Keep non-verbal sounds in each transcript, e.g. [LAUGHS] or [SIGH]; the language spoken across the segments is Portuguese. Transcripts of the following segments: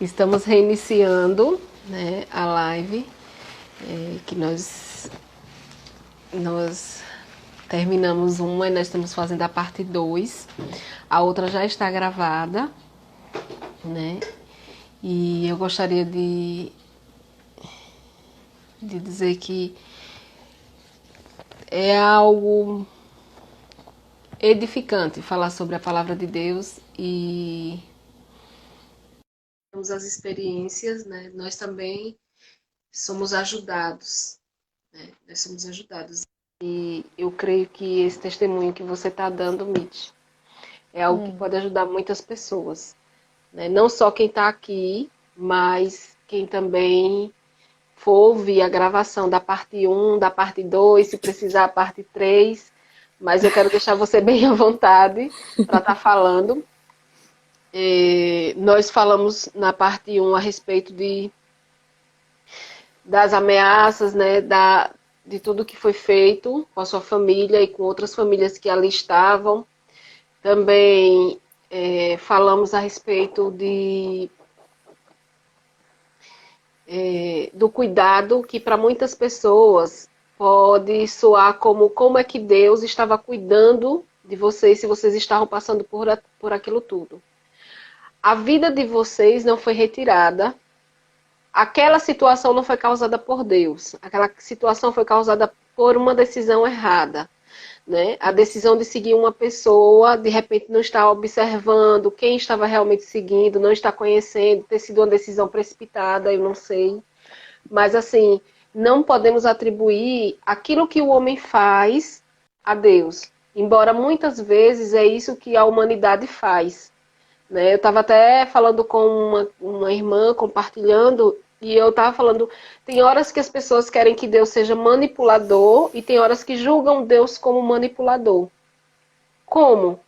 Estamos reiniciando né, a live é, que nós, nós terminamos uma e nós estamos fazendo a parte 2. A outra já está gravada, né? E eu gostaria de, de dizer que é algo edificante falar sobre a palavra de Deus e temos as experiências, né? Nós também somos ajudados, né? Nós somos ajudados. E eu creio que esse testemunho que você está dando, Mitch, é algo hum. que pode ajudar muitas pessoas. Né? Não só quem está aqui, mas quem também for ouvir a gravação da parte 1, da parte 2, se precisar a parte 3. Mas eu quero deixar você [LAUGHS] bem à vontade para estar tá falando. É, nós falamos na parte 1 a respeito de, das ameaças, né, da, de tudo que foi feito com a sua família e com outras famílias que ali estavam. Também é, falamos a respeito de, é, do cuidado que para muitas pessoas pode soar como como é que Deus estava cuidando de vocês se vocês estavam passando por, por aquilo tudo a vida de vocês não foi retirada. Aquela situação não foi causada por Deus. Aquela situação foi causada por uma decisão errada. Né? A decisão de seguir uma pessoa, de repente não estar observando quem estava realmente seguindo, não está conhecendo, ter sido uma decisão precipitada, eu não sei. Mas assim, não podemos atribuir aquilo que o homem faz a Deus. Embora muitas vezes é isso que a humanidade faz. Né? Eu estava até falando com uma, uma irmã, compartilhando, e eu estava falando, tem horas que as pessoas querem que Deus seja manipulador e tem horas que julgam Deus como manipulador. Como?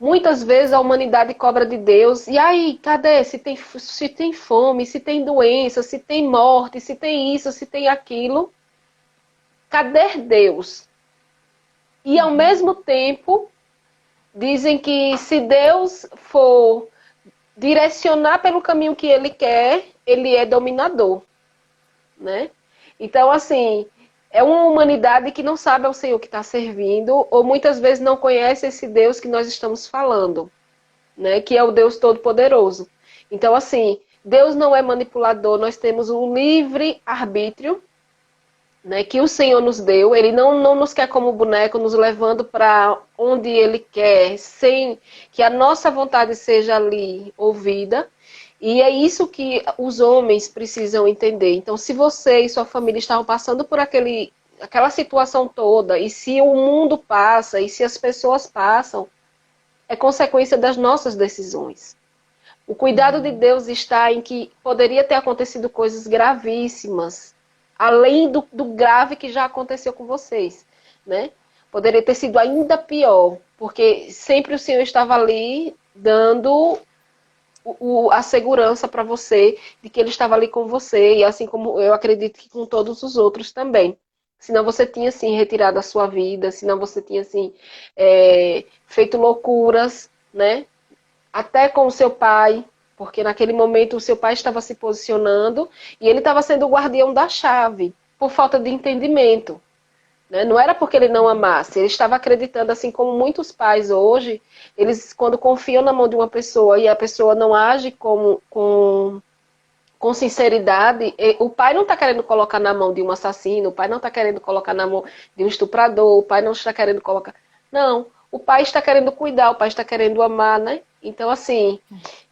Muitas vezes a humanidade cobra de Deus, e aí, cadê? Se tem, se tem fome, se tem doença, se tem morte, se tem isso, se tem aquilo. Cadê Deus? E ao mesmo tempo, dizem que se Deus for direcionar pelo caminho que ele quer, ele é dominador, né? Então, assim, é uma humanidade que não sabe ao Senhor que está servindo, ou muitas vezes não conhece esse Deus que nós estamos falando, né? Que é o Deus Todo-Poderoso. Então, assim, Deus não é manipulador, nós temos um livre arbítrio né, que o Senhor nos deu. Ele não, não nos quer como boneco, nos levando para onde Ele quer, sem que a nossa vontade seja ali ouvida. E é isso que os homens precisam entender. Então, se você e sua família estavam passando por aquele, aquela situação toda, e se o mundo passa, e se as pessoas passam, é consequência das nossas decisões. O cuidado de Deus está em que poderia ter acontecido coisas gravíssimas, além do, do grave que já aconteceu com vocês, né? Poderia ter sido ainda pior, porque sempre o Senhor estava ali dando o, a segurança para você de que Ele estava ali com você, e assim como eu acredito que com todos os outros também. Senão você tinha, assim, retirado a sua vida, senão você tinha, assim, é, feito loucuras, né? Até com o seu pai, porque naquele momento o seu pai estava se posicionando e ele estava sendo o guardião da chave, por falta de entendimento. Né? Não era porque ele não amasse, ele estava acreditando, assim como muitos pais hoje, eles quando confiam na mão de uma pessoa e a pessoa não age como, com, com sinceridade, o pai não está querendo colocar na mão de um assassino, o pai não está querendo colocar na mão de um estuprador, o pai não está querendo colocar. Não, o pai está querendo cuidar, o pai está querendo amar, né? Então, assim,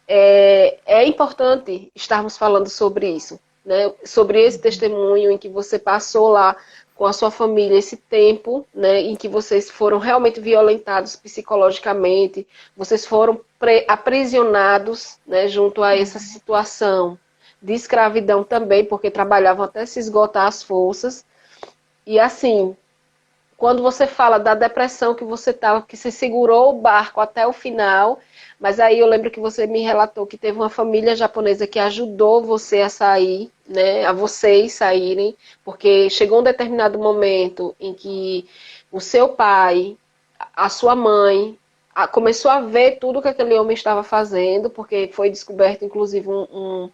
é, é importante estarmos falando sobre isso, né? sobre esse testemunho em que você passou lá com a sua família esse tempo, né, em que vocês foram realmente violentados psicologicamente, vocês foram aprisionados, né, junto a essa situação de escravidão também, porque trabalhavam até se esgotar as forças. E assim, quando você fala da depressão que você estava, que você segurou o barco até o final mas aí eu lembro que você me relatou que teve uma família japonesa que ajudou você a sair, né? A vocês saírem, porque chegou um determinado momento em que o seu pai, a sua mãe, começou a ver tudo que aquele homem estava fazendo, porque foi descoberto, inclusive, um, um,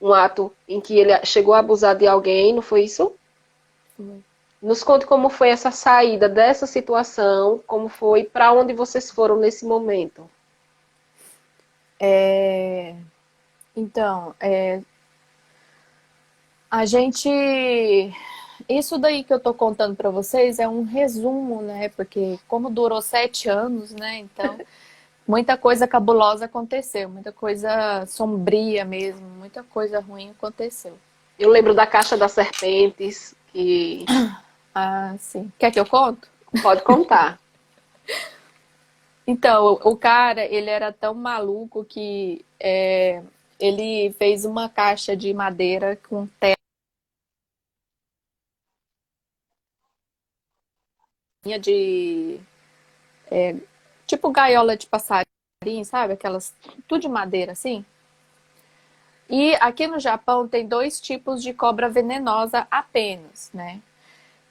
um ato em que ele chegou a abusar de alguém, não foi isso? Sim. Nos conte como foi essa saída dessa situação, como foi, para onde vocês foram nesse momento. É... Então, é... a gente. Isso daí que eu tô contando para vocês é um resumo, né? Porque como durou sete anos, né? Então, [LAUGHS] muita coisa cabulosa aconteceu, muita coisa sombria mesmo, muita coisa ruim aconteceu. Eu lembro da caixa das serpentes que Ah, sim. Quer que eu conto? Pode contar. [LAUGHS] então, o cara, ele era tão maluco que é, ele fez uma caixa de madeira com terra de é, tipo gaiola de passarinho, sabe? Aquelas tudo de madeira assim. E aqui no Japão tem dois tipos de cobra venenosa apenas, né?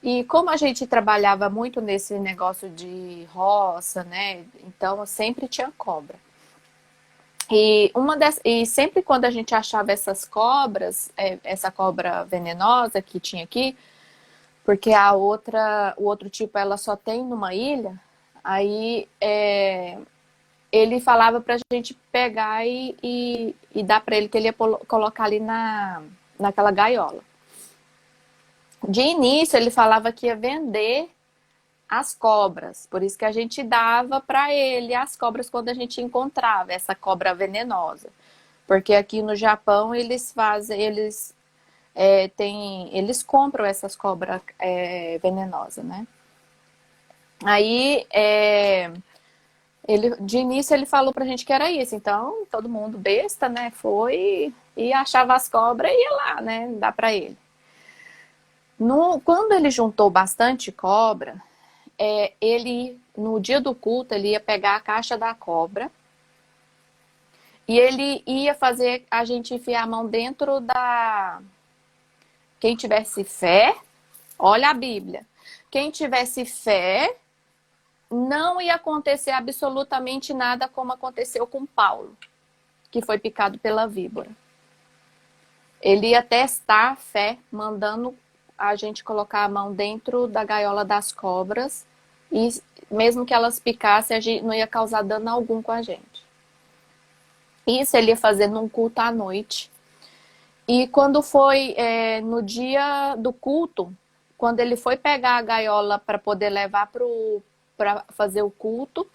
E como a gente trabalhava muito nesse negócio de roça, né? Então sempre tinha cobra. E, uma das, e sempre quando a gente achava essas cobras, é, essa cobra venenosa que tinha aqui, porque a outra, o outro tipo ela só tem numa ilha, aí é, ele falava pra gente pegar e, e, e dar para ele que ele ia colocar ali na, naquela gaiola. De início, ele falava que ia vender as cobras, por isso que a gente dava para ele as cobras quando a gente encontrava essa cobra venenosa. Porque aqui no Japão eles fazem, eles é, eles compram essas cobras é, venenosas, né? Aí, é, ele, de início ele falou pra gente que era isso, então todo mundo besta, né? Foi e achava as cobras e ia lá, né? Dá para ele. No, quando ele juntou bastante cobra, é, ele, no dia do culto, ele ia pegar a caixa da cobra e ele ia fazer a gente enfiar a mão dentro da. Quem tivesse fé, olha a Bíblia. Quem tivesse fé, não ia acontecer absolutamente nada como aconteceu com Paulo, que foi picado pela víbora. Ele ia testar a fé, mandando a gente colocar a mão dentro da gaiola das cobras e mesmo que elas picassem, não ia causar dano algum com a gente. Isso ele ia fazer num culto à noite. E quando foi é, no dia do culto, quando ele foi pegar a gaiola para poder levar para fazer o culto,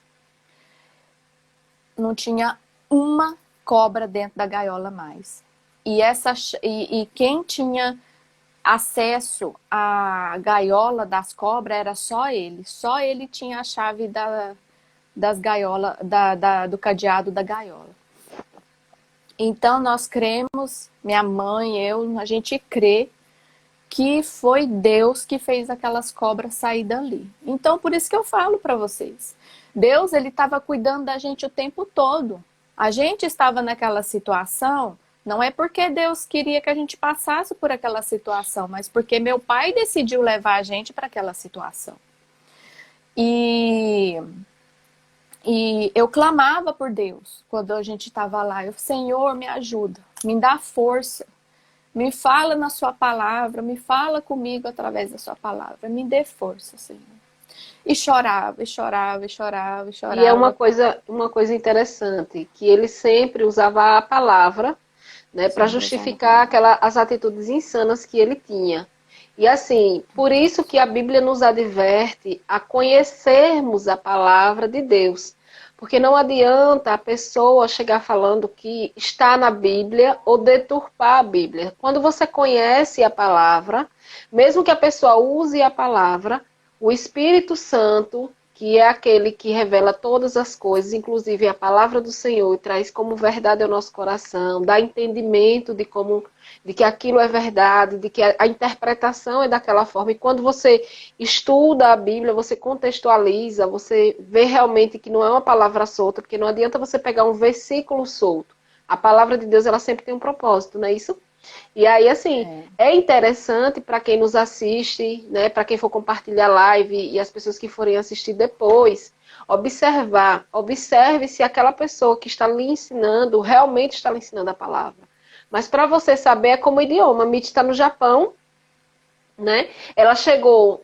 não tinha uma cobra dentro da gaiola mais. E, essa, e, e quem tinha acesso à gaiola das cobras era só ele. Só ele tinha a chave da, das gaiolas, da, da, do cadeado da gaiola. Então nós cremos, minha mãe, eu, a gente crê que foi Deus que fez aquelas cobras sair dali. Então por isso que eu falo para vocês. Deus ele estava cuidando da gente o tempo todo. A gente estava naquela situação não é porque Deus queria que a gente passasse por aquela situação, mas porque meu pai decidiu levar a gente para aquela situação. E, e eu clamava por Deus quando a gente estava lá. Eu, Senhor, me ajuda, me dá força, me fala na Sua palavra, me fala comigo através da Sua palavra, me dê força, Senhor. E chorava, e chorava, e chorava, e chorava. E é uma coisa, uma coisa interessante, que ele sempre usava a palavra né, para justificar aquela, as atitudes insanas que ele tinha. E assim, por isso que a Bíblia nos adverte a conhecermos a palavra de Deus. Porque não adianta a pessoa chegar falando que está na Bíblia ou deturpar a Bíblia. Quando você conhece a palavra, mesmo que a pessoa use a palavra, o Espírito Santo que é aquele que revela todas as coisas, inclusive a palavra do Senhor, e traz como verdade ao nosso coração, dá entendimento de como de que aquilo é verdade, de que a, interpretação é daquela forma. E quando você estuda a Bíblia, você contextualiza, você vê realmente que não é uma palavra solta, porque não adianta você pegar um versículo solto. A palavra de Deus ela sempre tem um propósito, não é isso? E aí, assim, é, é interessante para quem nos assiste, né, para quem for compartilhar a live e as pessoas que forem assistir depois, observar, observe se aquela pessoa que está lhe ensinando realmente está lhe ensinando a palavra. Mas para você saber é como idioma. A Mitch está no Japão, né? Ela chegou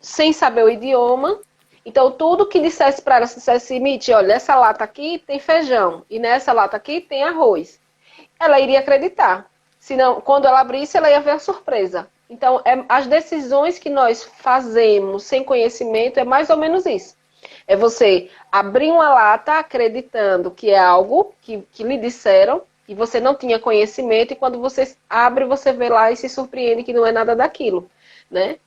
sem saber o idioma, então tudo que dissesse para ela, se dissesse, Mitch, olha, essa lata aqui tem feijão e nessa lata aqui tem arroz, ela iria acreditar. Senão, quando ela abrisse, ela ia ver a surpresa. Então, é, as decisões que nós fazemos sem conhecimento é mais ou menos isso. É você abrir uma lata acreditando que é algo que, que lhe disseram e você não tinha conhecimento, e quando você abre, você vê lá e se surpreende que não é nada daquilo, né?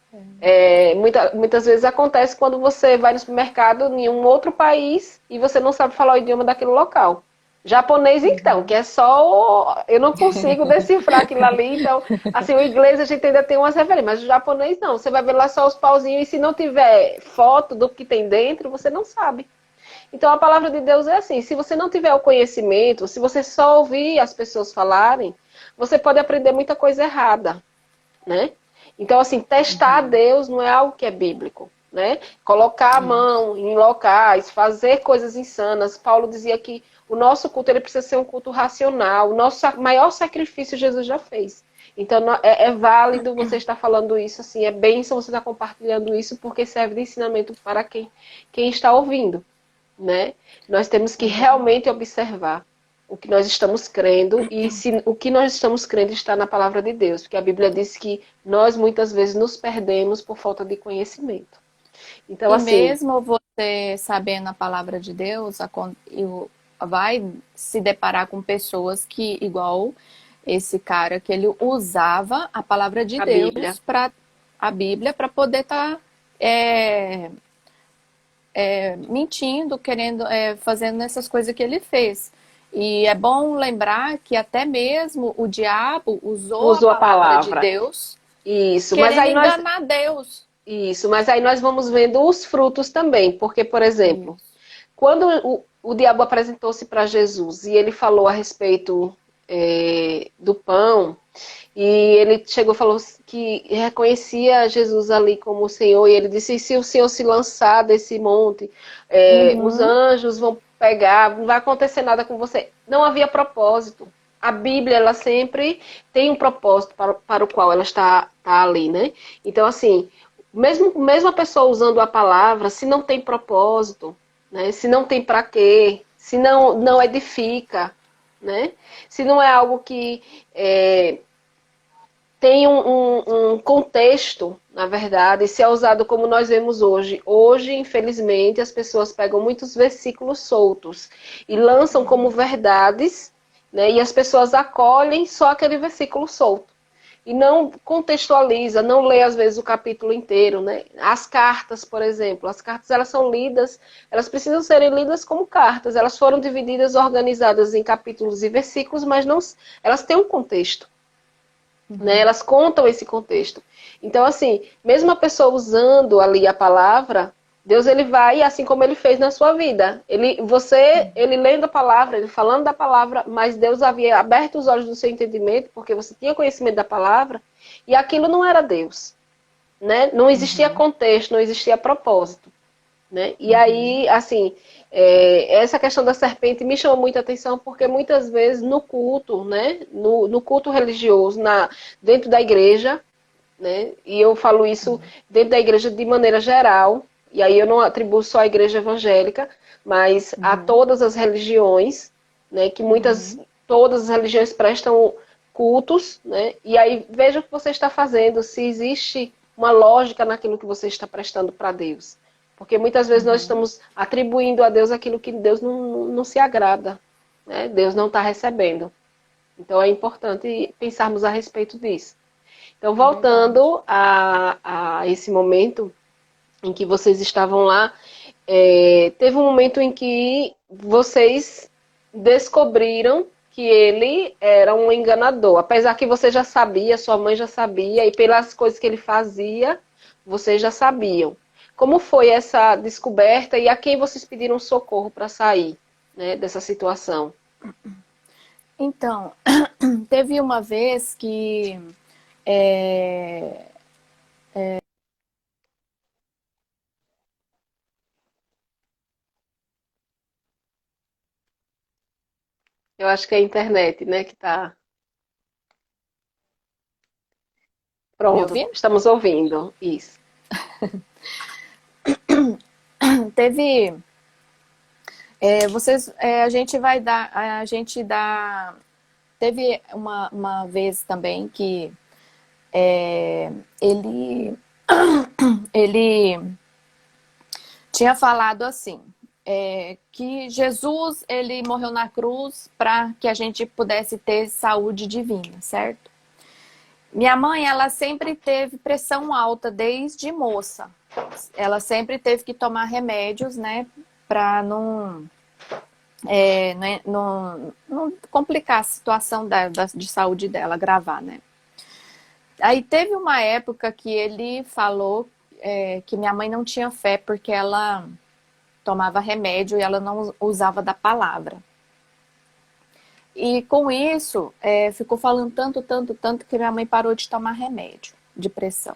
É, muita, muitas vezes acontece quando você vai no supermercado em um outro país e você não sabe falar o idioma daquele local. Japonês, uhum. então, que é só. Eu não consigo [LAUGHS] decifrar aquilo ali. Então, assim, o inglês a gente ainda tem umas referências, mas o japonês não. Você vai ver lá só os pauzinhos e se não tiver foto do que tem dentro, você não sabe. Então, a palavra de Deus é assim: se você não tiver o conhecimento, se você só ouvir as pessoas falarem, você pode aprender muita coisa errada, né? Então, assim, testar uhum. Deus não é algo que é bíblico. Né? Colocar a mão em locais, fazer coisas insanas. Paulo dizia que o nosso culto ele precisa ser um culto racional. O nosso maior sacrifício Jesus já fez. Então é, é válido você estar falando isso, assim, é bênção você estar compartilhando isso, porque serve de ensinamento para quem, quem está ouvindo. Né? Nós temos que realmente observar o que nós estamos crendo e se o que nós estamos crendo está na palavra de Deus, porque a Bíblia diz que nós muitas vezes nos perdemos por falta de conhecimento. Então, e assim, mesmo você sabendo a palavra de Deus, vai se deparar com pessoas que, igual esse cara, que ele usava a palavra de a Deus para a Bíblia para poder estar tá, é, é, mentindo, querendo, é, fazendo essas coisas que ele fez. E é bom lembrar que até mesmo o diabo usou, usou a, palavra a, palavra de Deus. Isso, mas aí nós enganar Deus. Isso, mas aí nós vamos vendo os frutos também, porque por exemplo, Isso. quando o, o diabo apresentou-se para Jesus e ele falou a respeito é, do pão, e ele chegou e falou que reconhecia Jesus ali como o Senhor, e ele disse: se o Senhor se lançar desse monte, é, uhum. os anjos vão pegar, não vai acontecer nada com você. Não havia propósito. A Bíblia, ela sempre tem um propósito para, para o qual ela está, está ali, né? Então, assim, mesmo, mesmo a pessoa usando a palavra, se não tem propósito, né? Se não tem para quê, se não, não edifica, né? Se não é algo que é, tem um, um, um, contexto, na verdade, se é usado como nós vemos hoje. Hoje, infelizmente, as pessoas pegam muitos versículos soltos e lançam como verdades, né? E as pessoas acolhem só aquele versículo solto e não contextualiza, não lê às vezes o capítulo inteiro, né? As cartas, por exemplo, as cartas elas são lidas, elas precisam serem lidas como cartas. Elas foram divididas, organizadas em capítulos e versículos, mas não, elas têm um contexto, uhum. né? Elas contam esse contexto. Então, assim, mesmo a pessoa usando ali a palavra, Deus ele vai assim como ele fez na sua vida. Ele, você, ele lendo a palavra, ele falando da palavra, mas Deus havia aberto os olhos do seu entendimento, porque você tinha conhecimento da palavra, e aquilo não era Deus, né? Não existia uhum. contexto, não existia propósito, né? E uhum. aí, assim, é, essa questão da serpente me chamou muita atenção, porque muitas vezes no culto, né? No, no culto religioso, na dentro da igreja, né? E eu falo isso uhum. dentro da igreja de maneira geral e aí eu não atribuo só à igreja evangélica, mas uhum. a todas as religiões, né, que muitas, uhum. todas as religiões prestam cultos, né, e aí veja o que você está fazendo, se existe uma lógica naquilo que você está prestando para Deus. Porque muitas vezes uhum. nós estamos atribuindo a Deus aquilo que Deus não, não, se agrada, né, Deus não está recebendo. Então é importante pensarmos a respeito disso. Então, é voltando a, a esse momento em que vocês estavam lá, é, teve um momento em que vocês descobriram que ele era um enganador. Apesar que você já sabia, sua mãe já sabia, e pelas coisas que ele fazia, vocês já sabiam. Como foi essa descoberta e a quem vocês pediram socorro para sair né, dessa situação? Então, [CLEARS THROAT] teve uma vez que é, é, Eu acho que é a internet, né, que tá. Pronto, estamos ouvindo. Isso. [COUGHS] Teve. É, vocês, é, a gente vai dar, a gente dá. Teve uma, uma vez também que é, ele, [COUGHS] ele tinha falado assim, é, que Jesus ele morreu na cruz para que a gente pudesse ter saúde divina, certo? Minha mãe, ela sempre teve pressão alta desde moça. Ela sempre teve que tomar remédios, né, para não, é, né, não, não, complicar a situação da, da, de saúde dela, gravar, né. Aí teve uma época que ele falou é, que minha mãe não tinha fé porque ela tomava remédio e ela não usava da palavra. E com isso, é, ficou falando tanto, tanto, tanto que minha mãe parou de tomar remédio de pressão.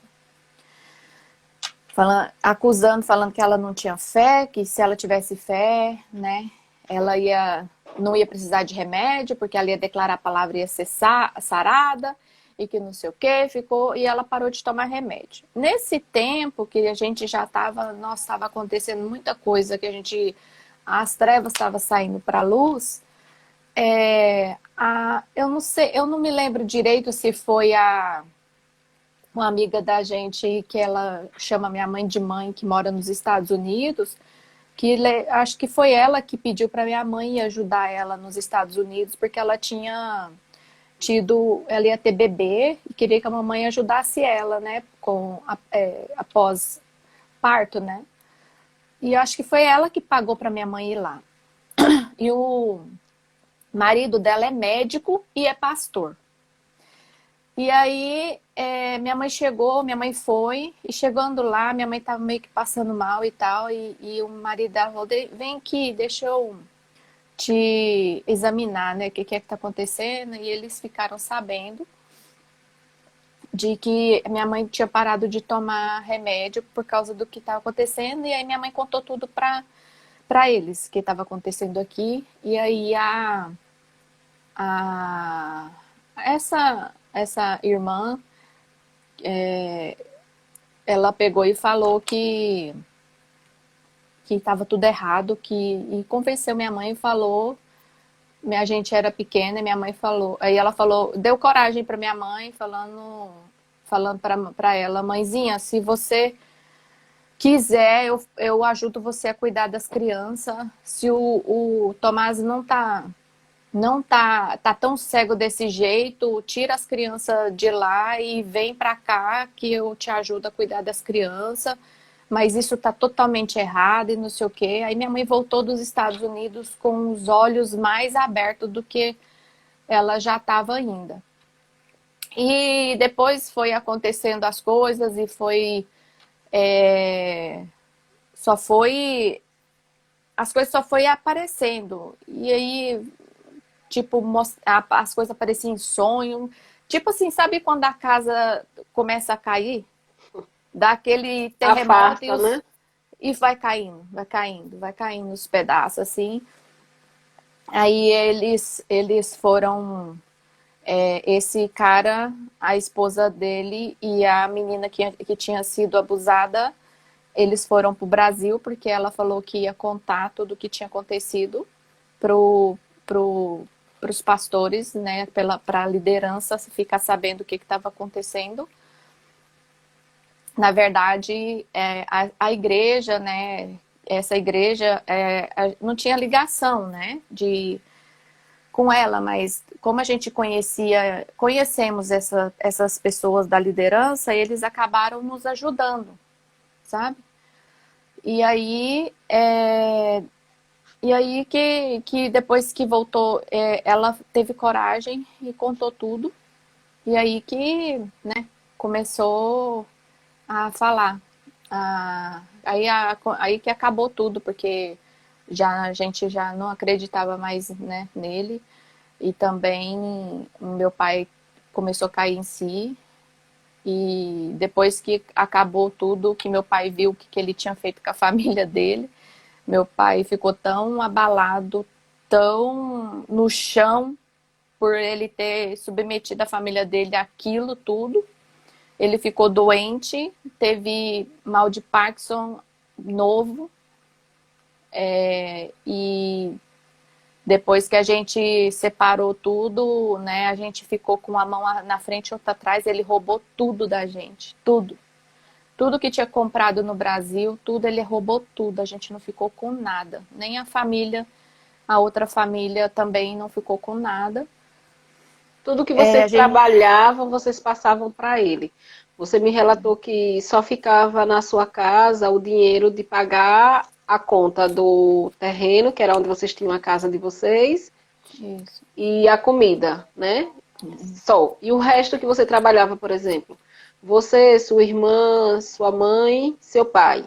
Falando, acusando, falando que ela não tinha fé, que se ela tivesse fé, né, ela ia, não ia precisar de remédio, porque ela ia declarar a palavra e ia ser sarada e que não sei o que, ficou, e ela parou de tomar remédio. Nesse tempo que a gente já estava, nossa, estava acontecendo muita coisa, que a gente, as trevas estavam saindo para a luz, é, a, eu não sei, eu não me lembro direito se foi a uma amiga da gente que ela chama minha mãe de mãe, que mora nos Estados Unidos, que acho que foi ela que pediu para minha mãe ajudar ela nos Estados Unidos, porque ela tinha tido, ela ia ter bebê e queria que a mamãe ajudasse ela, né, com é, após parto, né? E acho que foi ela que pagou para minha mãe ir lá. E o marido dela é médico e é pastor. E aí é, minha mãe chegou, minha mãe foi, e chegando lá, minha mãe tava meio que passando mal e tal, e, e o marido dela falou, vem aqui, deixa eu te examinar, né, o que, que é que está acontecendo, e eles ficaram sabendo de que minha mãe tinha parado de tomar remédio por causa do que estava acontecendo, e aí minha mãe contou tudo para para eles que estava acontecendo aqui, e aí a, a essa essa irmã é, ela pegou e falou que que estava tudo errado, que e convenceu minha mãe e falou, minha gente era pequena, e minha mãe falou, aí ela falou, deu coragem para minha mãe, falando, falando para ela, mãezinha, se você quiser, eu, eu ajudo você a cuidar das crianças. Se o, o Tomás não tá não tá, tá tão cego desse jeito, tira as crianças de lá e vem para cá que eu te ajudo a cuidar das crianças mas isso está totalmente errado e não sei o quê. Aí minha mãe voltou dos Estados Unidos com os olhos mais abertos do que ela já estava ainda. E depois foi acontecendo as coisas e foi. É, só foi. As coisas só foi aparecendo. E aí, tipo, as coisas apareciam em sonho. Tipo assim, sabe quando a casa começa a cair? Dá aquele terremoto Afasta, e, os, né? e vai caindo, vai caindo, vai caindo os pedaços assim. Aí eles, eles foram. É, esse cara, a esposa dele e a menina que, que tinha sido abusada, eles foram para o Brasil porque ela falou que ia contar tudo o que tinha acontecido pro, pro, para os pastores, né, para a liderança ficar sabendo o que estava acontecendo na verdade, é, a, a, igreja, né, essa igreja é, não tinha ligação, né, de, com ela, mas como a gente conhecia, conhecemos essa, essas pessoas da liderança, eles acabaram nos ajudando, sabe? E aí, é, e aí que, que depois que voltou, é, ela teve coragem e contou tudo. E aí que, né, começou a falar. A, aí, a, aí que acabou tudo, porque já a gente já não acreditava mais né, nele. E também meu pai começou a cair em si. E depois que acabou tudo, que meu pai viu o que, que ele tinha feito com a [LAUGHS] família dele, meu pai ficou tão abalado, tão no chão, por ele ter submetido a família dele àquilo tudo. Ele ficou doente, teve mal de Parkinson novo. É, e depois que a gente separou tudo, né, a gente ficou com uma mão na frente e outra atrás, ele roubou tudo da gente, tudo. Tudo que tinha comprado no Brasil, tudo, ele roubou tudo, a gente não ficou com nada. Nem a família, a outra família também não ficou com nada. Tudo que vocês é, gente... trabalhavam, vocês passavam para ele. Você me relatou que só ficava na sua casa o dinheiro de pagar a conta do terreno, que era onde vocês tinham a casa de vocês, Isso. e a comida, né? Uhum. Só. E o resto que você trabalhava, por exemplo, você, sua irmã, sua mãe, seu pai.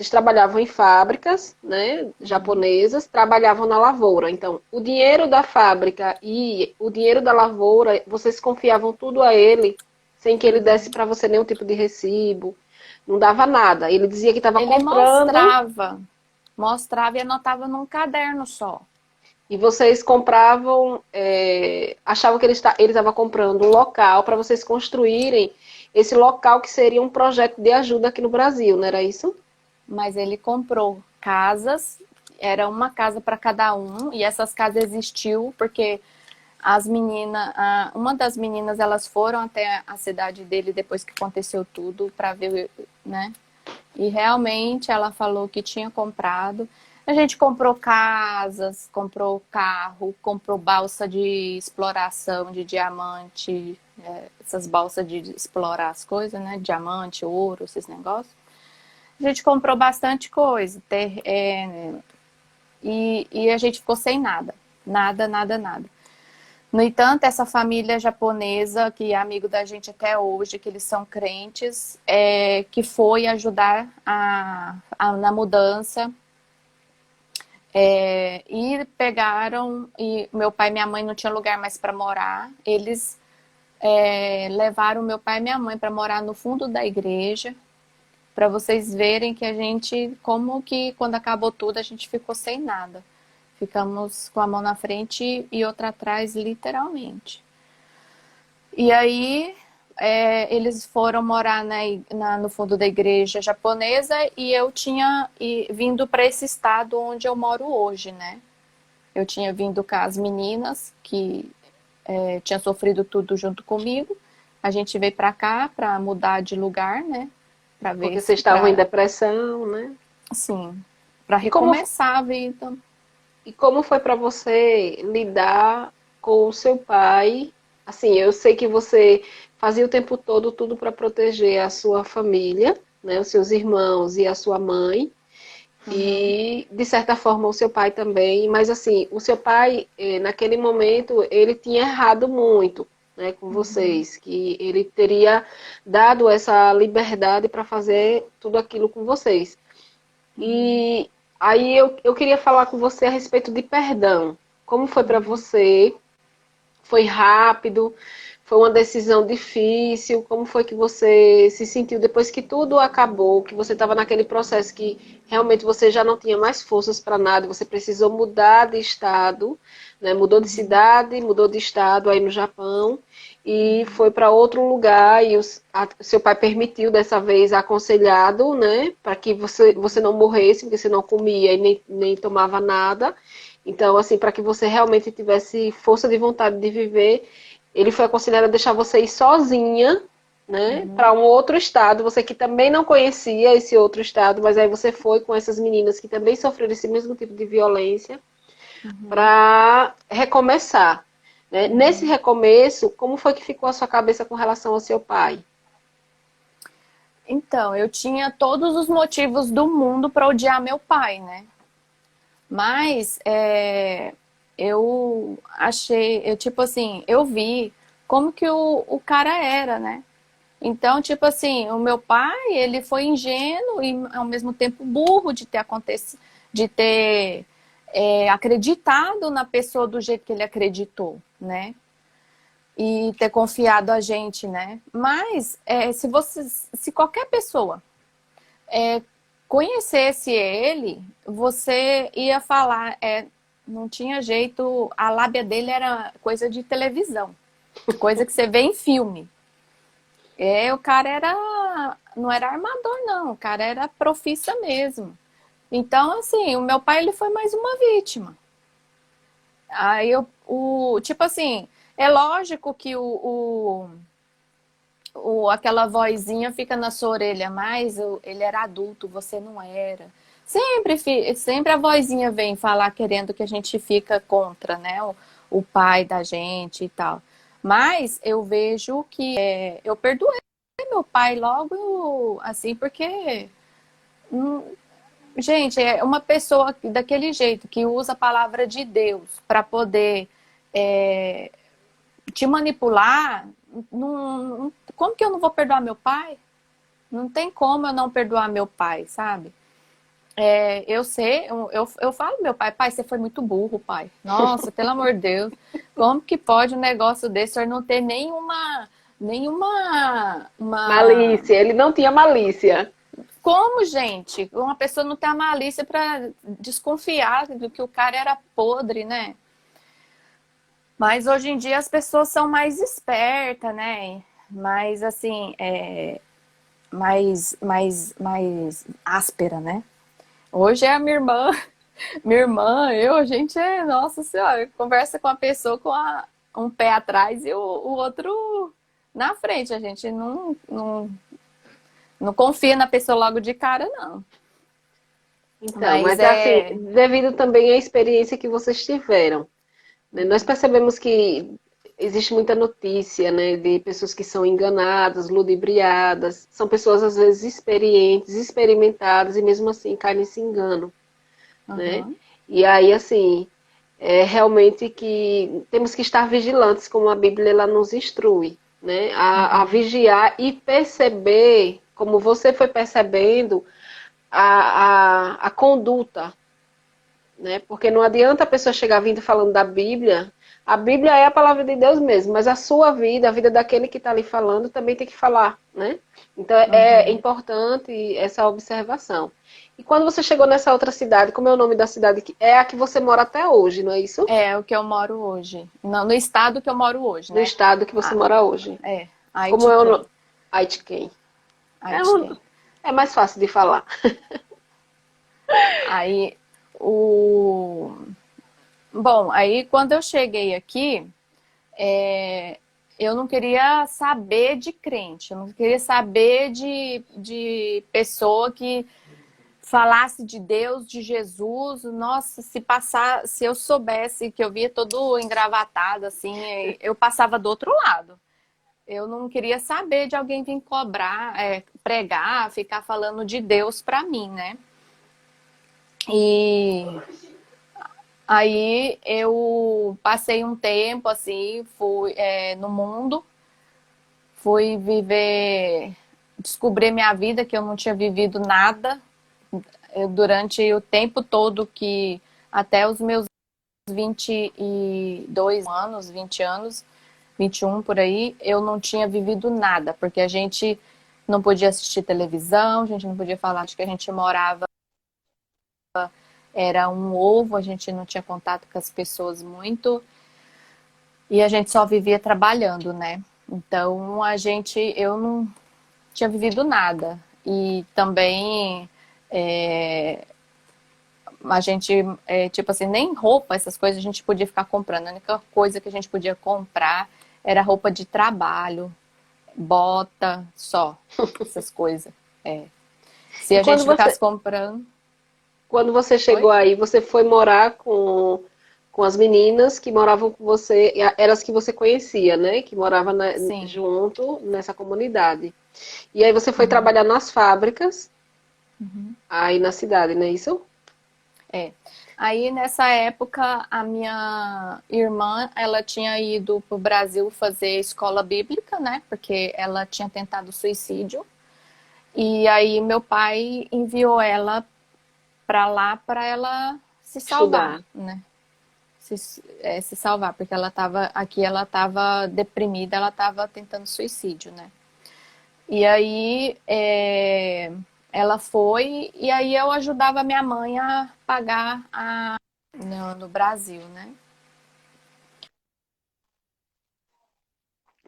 Vocês trabalhavam em fábricas, né, japonesas, trabalhavam na lavoura. Então, o dinheiro da fábrica e o dinheiro da lavoura, vocês confiavam tudo a ele, sem que ele desse para você nenhum tipo de recibo. Não dava nada. Ele dizia que estava comprando. Mostrava mostrava e anotava num caderno só. E vocês compravam, é, achavam que ele estava comprando um local para vocês construírem esse local que seria um projeto de ajuda aqui no Brasil, não era isso? Mas ele comprou casas, era uma casa para cada um, e essas casas existiu porque as meninas, uma das meninas, elas foram até a cidade dele depois que aconteceu tudo para ver, né, e realmente ela falou que tinha comprado. A gente comprou casas, comprou carro, comprou balsa de exploração de diamante, é, essas balsas de explorar as coisas, né? Diamante, ouro, esses negócios. A gente comprou bastante coisa. Ter, é, e, e a gente ficou sem nada. Nada, nada, nada. No entanto, essa família japonesa, que é amigo da gente até hoje, que eles são crentes, é, que foi ajudar a, a na mudança. É, e pegaram, e meu pai e minha mãe não tinham lugar mais para morar, eles é, levaram meu pai e minha mãe para morar no fundo da igreja, para vocês verem que a gente, como que quando acabou tudo, a gente ficou sem nada. Ficamos com a mão na frente e outra atrás, literalmente. E aí é, eles foram morar na, na, no fundo da igreja japonesa e eu tinha e, vindo para esse estado onde eu moro hoje, né? Eu tinha vindo com as meninas que é, tinham sofrido tudo junto comigo. A gente veio para cá para mudar de lugar, né? Para ver Porque vocês estavam pra... em depressão, né? Sim. Para recomeçar Como... a vida. E como foi para você lidar com o seu pai? Assim, eu sei que você fazia o tempo todo tudo para proteger a sua família, né, os seus irmãos e a sua mãe. Uhum. E, de certa forma, o seu pai também. Mas, assim, o seu pai, eh, naquele momento, ele tinha errado muito né, com uhum. vocês. Que ele teria dado essa liberdade para fazer tudo aquilo com vocês. E Aí eu, eu queria falar com você a respeito de perdão. Como foi para você? Foi rápido? Foi uma decisão difícil? Como foi que você se sentiu depois que tudo acabou? Que você estava naquele processo que realmente você já não tinha mais forças para nada, você precisou mudar de estado, né? mudou de cidade, mudou de estado aí no Japão e foi para outro lugar e os, a, seu pai permitiu dessa vez aconselhado, né, para que você, você não morresse, porque você não comia e nem, nem tomava nada. Então, assim, para que você realmente tivesse força de vontade de viver, ele foi aconselhado a deixar você ir sozinha, né, uhum. para um outro estado, você que também não conhecia esse outro estado, mas aí você foi com essas meninas que também sofreram esse mesmo tipo de violência, uhum. para recomeçar. Né? Nesse recomeço, como foi que ficou a sua cabeça com relação ao seu pai? Então, eu tinha todos os motivos do mundo para odiar meu pai, né? Mas é, eu achei, eu tipo assim, eu vi como que o, o cara era, né? Então, tipo assim, o meu pai, ele foi ingênuo e ao mesmo tempo burro de ter acontecido, de ter é, acreditado na pessoa do jeito que ele acreditou. né? E ter confiado a gente, né? Mas é, se você, se qualquer pessoa é, conhecesse ele, você ia falar, é, não tinha jeito, a lábia dele era coisa de televisão, coisa que você vê em filme. É, o cara era, não era armador não, o cara era profissa mesmo. Então, assim, o meu pai ele foi mais uma vítima. Aí eu, o, tipo assim, é lógico que o, o, o, aquela vozinha fica na sua orelha, mas ele era adulto, você não era. Sempre, sempre a vozinha vem falar querendo que a gente fica contra, né? O, o pai da gente e tal. Mas eu vejo que é, eu perdoei meu pai logo, assim, porque hum, Gente, é uma pessoa daquele jeito que usa a palavra de Deus para poder é, te manipular. Não, como que eu não vou perdoar meu pai? Não tem como eu não perdoar meu pai, sabe? É, eu sei, eu, eu falo meu pai, pai, você foi muito burro, pai. Nossa, pelo amor de Deus, como que pode um negócio desse senhor não ter nenhuma, nenhuma uma... malícia? Ele não tinha malícia. Como, gente? Uma pessoa não tem a malícia para desconfiar do que o cara era podre, né? Mas hoje em dia as pessoas são mais espertas, né? Mais assim, é... mais, mais, mais áspera, né? Hoje é a minha irmã, [LAUGHS] minha irmã, eu, a gente é, nossa senhora, conversa com a pessoa com a, um pé atrás e o, o outro na frente. A gente não, não não confia na pessoa logo de cara, não. Então, mas, mas é... assim, devido também à experiência que vocês tiveram. Né? Nós percebemos que existe muita notícia, né, de pessoas que são enganadas, ludibriadas, são pessoas às vezes experientes, experimentadas e mesmo assim caem nesse engano, uhum. né? E aí assim, é realmente que temos que estar vigilantes, como a Bíblia ela nos instrui, né, a, a uhum. vigiar e perceber como você foi percebendo a, a, a conduta. Né? Porque não adianta a pessoa chegar vindo falando da Bíblia. A Bíblia é a palavra de Deus mesmo, mas a sua vida, a vida daquele que está ali falando, também tem que falar, né? Então é, é uhum. é importante essa observação. E quando você chegou nessa outra cidade, como é o nome da cidade? É a que você mora até hoje, não é isso? É, o que eu moro hoje. No, no estado que eu moro hoje, né? No estado que você ah, mora hoje. É. Como é o nome? Aitken. É, um, é mais fácil de falar. [LAUGHS] Aí, o... Bom, aí quando eu cheguei aqui, é... eu não queria saber de crente, eu não queria saber de, de pessoa que falasse de Deus, de Jesus, nossa, se passar, se eu soubesse que eu via todo engravatado assim, eu passava do outro lado. Eu não queria saber de alguém vir cobrar, é, pregar, ficar falando de Deus para mim, né? E aí eu passei um tempo assim, fui é, no mundo, fui viver, descobrir minha vida, que eu não tinha vivido nada eu, durante o tempo todo que até os meus 22 anos, 20 anos, 21 por aí, eu não tinha vivido nada, porque a gente não podia assistir televisão, a gente não podia falar de que a gente morava era um ovo, a gente não tinha contato com as pessoas muito e a gente só vivia trabalhando, né? Então a gente, eu não tinha vivido nada e também é, a gente, é, tipo assim, nem roupa, essas coisas a gente podia ficar comprando. A única coisa que a gente podia comprar era roupa de trabalho, bota, só, [LAUGHS] essas coisas. É. Se a gente ficasse você... comprando. Quando você chegou aí, você foi morar com, com as meninas que moravam com você, eram as que você conhecia, né? Que moravam na, junto nessa comunidade. E aí você foi uhum. trabalhar nas fábricas, uhum. aí na cidade, não é isso? É. Aí nessa época a minha irmã, ela tinha ido para o Brasil fazer escola bíblica, né? Porque ela tinha tentado suicídio. E aí meu pai enviou ela para lá para ela se salvar, Estudar. né? se, é, se salvar, porque ela estava aqui, ela estava deprimida, ela estava tentando suicídio, né? E aí é, ela foi e aí eu ajudava minha mãe a pagar a, no, no Brasil, né?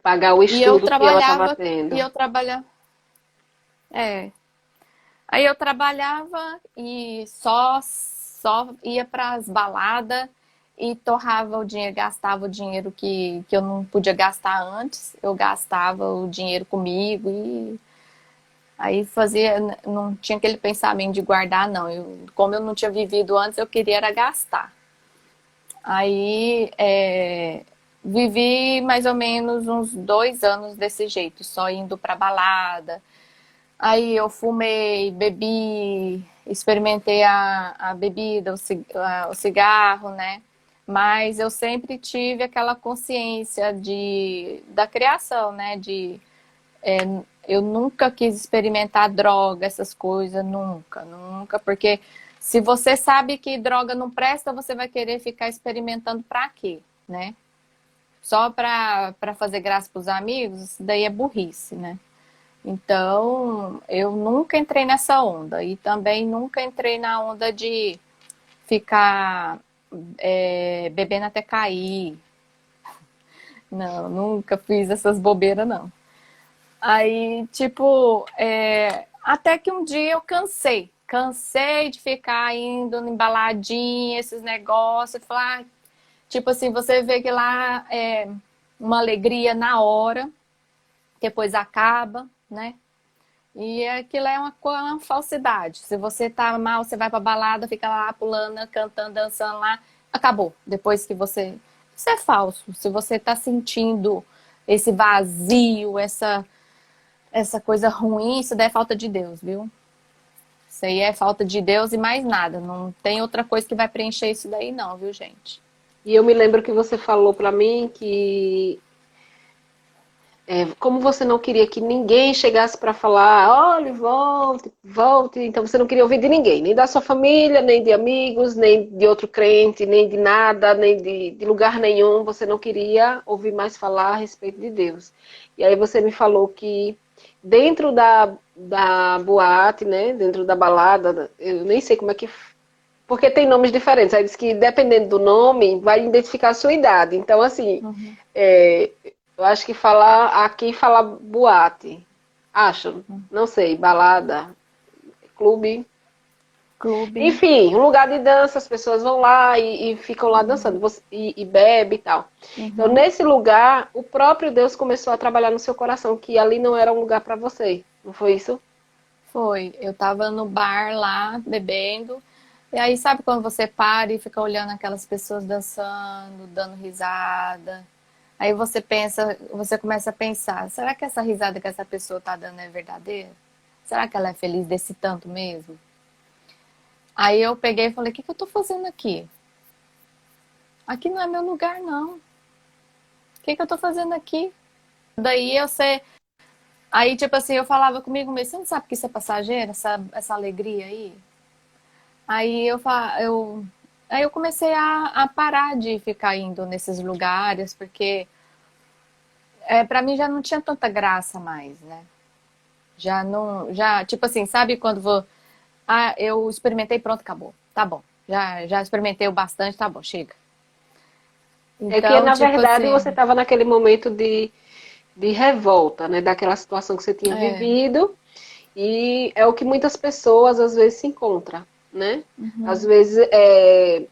Pagar o estudo e eu trabalhava, que ela estava tendo. E eu trabalhava. É. Aí eu trabalhava e só só ia para as baladas e torrava o dinheiro, gastava o dinheiro que, que eu não podia gastar antes, eu gastava o dinheiro comigo e aí fazia, não tinha aquele pensamento de guardar, não. Eu, como eu não tinha vivido antes, eu queria era gastar. Aí é, vivi mais ou menos uns dois anos desse jeito, só indo para balada. Aí eu fumei, bebi, experimentei a, a bebida, o, o cigarro, né? Mas eu sempre tive aquela consciência de, da criação, né? De é, eu nunca quis experimentar droga, essas coisas, nunca, nunca, porque se você sabe que droga não presta, você vai querer ficar experimentando para quê, né? Só para fazer graça para os amigos, isso daí é burrice, né? Então, eu nunca entrei nessa onda e também nunca entrei na onda de ficar é, bebendo até cair. Não, nunca fiz essas bobeiras, não. Aí, tipo, é, até que um dia eu cansei. Cansei de ficar indo embaladinha, esses negócios. Falar, tipo assim, você vê que lá é uma alegria na hora, depois acaba né? E aquilo é uma, uma falsidade. Se você tá mal, você vai pra balada, fica lá pulando, cantando, dançando lá, acabou. Depois que você. Isso é falso. Se você tá sentindo esse vazio, essa, essa coisa ruim, isso daí é falta de Deus, viu? Isso aí é falta de Deus e mais nada. Não tem outra coisa que vai preencher isso daí, não, viu, gente? E eu me lembro que você falou para mim que é, como você não queria que ninguém chegasse para falar, olhe, volte, volte, então você não queria ouvir de ninguém, nem da sua família, nem de amigos, nem de outro crente, nem de nada, nem de, de lugar nenhum, você não queria ouvir mais falar a respeito de Deus. E aí você me falou que dentro da, da boate, né, dentro da balada, eu nem sei como é que porque tem nomes diferentes. Aí diz que dependendo do nome, vai identificar a sua idade. Então, assim, uhum. é, eu acho que falar aqui fala boate. Acho, não sei, balada, clube. Clube. Enfim, um lugar de dança, as pessoas vão lá e, e ficam lá dançando e, e bebe e tal. Uhum. Então, nesse lugar, o próprio Deus começou a trabalhar no seu coração, que ali não era um lugar para você. Não foi isso? Foi. Eu tava no bar lá, bebendo. E aí, sabe quando você para e fica olhando aquelas pessoas dançando, dando risada? Aí você pensa, você começa a pensar, será que essa risada que essa pessoa está dando é verdadeira? Será que ela é feliz desse tanto mesmo? Aí eu peguei e falei, o que, que eu estou fazendo aqui? Aqui não é meu lugar, não. O que, que eu estou fazendo aqui? Daí eu sei. Aí, tipo assim, eu falava comigo mesmo, você não sabe que isso é passageiro, essa, essa alegria aí? Aí eu, eu Aí eu comecei a, a parar de ficar indo nesses lugares, porque é, para mim já não tinha tanta graça mais, né? Já não, já, tipo assim, sabe quando vou, ah, eu experimentei, pronto, acabou, tá bom. Já, já experimentei o bastante, tá bom, chega. Então, é que na tipo verdade assim... você estava naquele momento de, de revolta, né? Daquela situação que você tinha é. vivido. E é o que muitas pessoas às vezes se encontram né? Uhum. Às vezes é,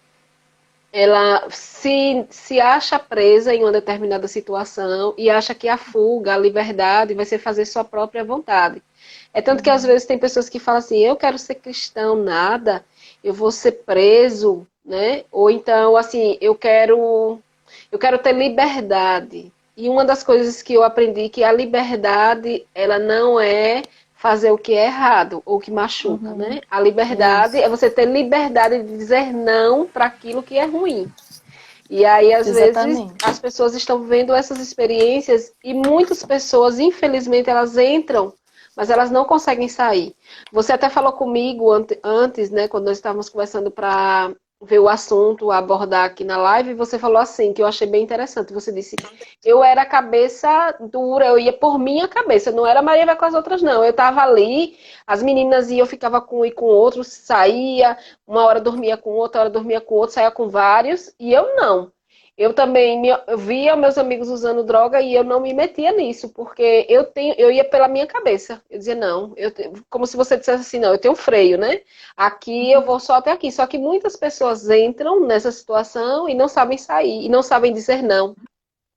ela se, se acha presa em uma determinada situação e acha que a fuga, a liberdade vai ser fazer sua própria vontade. É tanto que às vezes tem pessoas que falam assim, eu quero ser cristão, nada, eu vou ser preso, né? Ou então, assim, eu quero eu quero ter liberdade. E uma das coisas que eu aprendi que a liberdade, ela não é fazer o que é errado ou que machuca, uhum. né? A liberdade Isso. é você ter liberdade de dizer não para aquilo que é ruim. E aí, às Exatamente. vezes, as pessoas estão vendo essas experiências e muitas pessoas, infelizmente, elas entram, mas elas não conseguem sair. Você até falou comigo antes, né, quando nós estávamos conversando para ver o assunto, abordar aqui na live, você falou assim, que eu achei bem interessante. Você disse, eu era cabeça dura, eu ia por minha cabeça, não era Maria vai com as outras, não. Eu estava ali, as meninas iam, eu ficava com um e com outro, saía, uma hora dormia com outra, hora dormia com outro, saía com vários, e eu não. Eu também me, eu via meus amigos usando droga e eu não me metia nisso, porque eu tenho, eu ia pela minha cabeça. Eu dizia, não, eu, como se você dissesse assim, não, eu tenho freio, né? Aqui eu vou só até aqui. Só que muitas pessoas entram nessa situação e não sabem sair, e não sabem dizer não.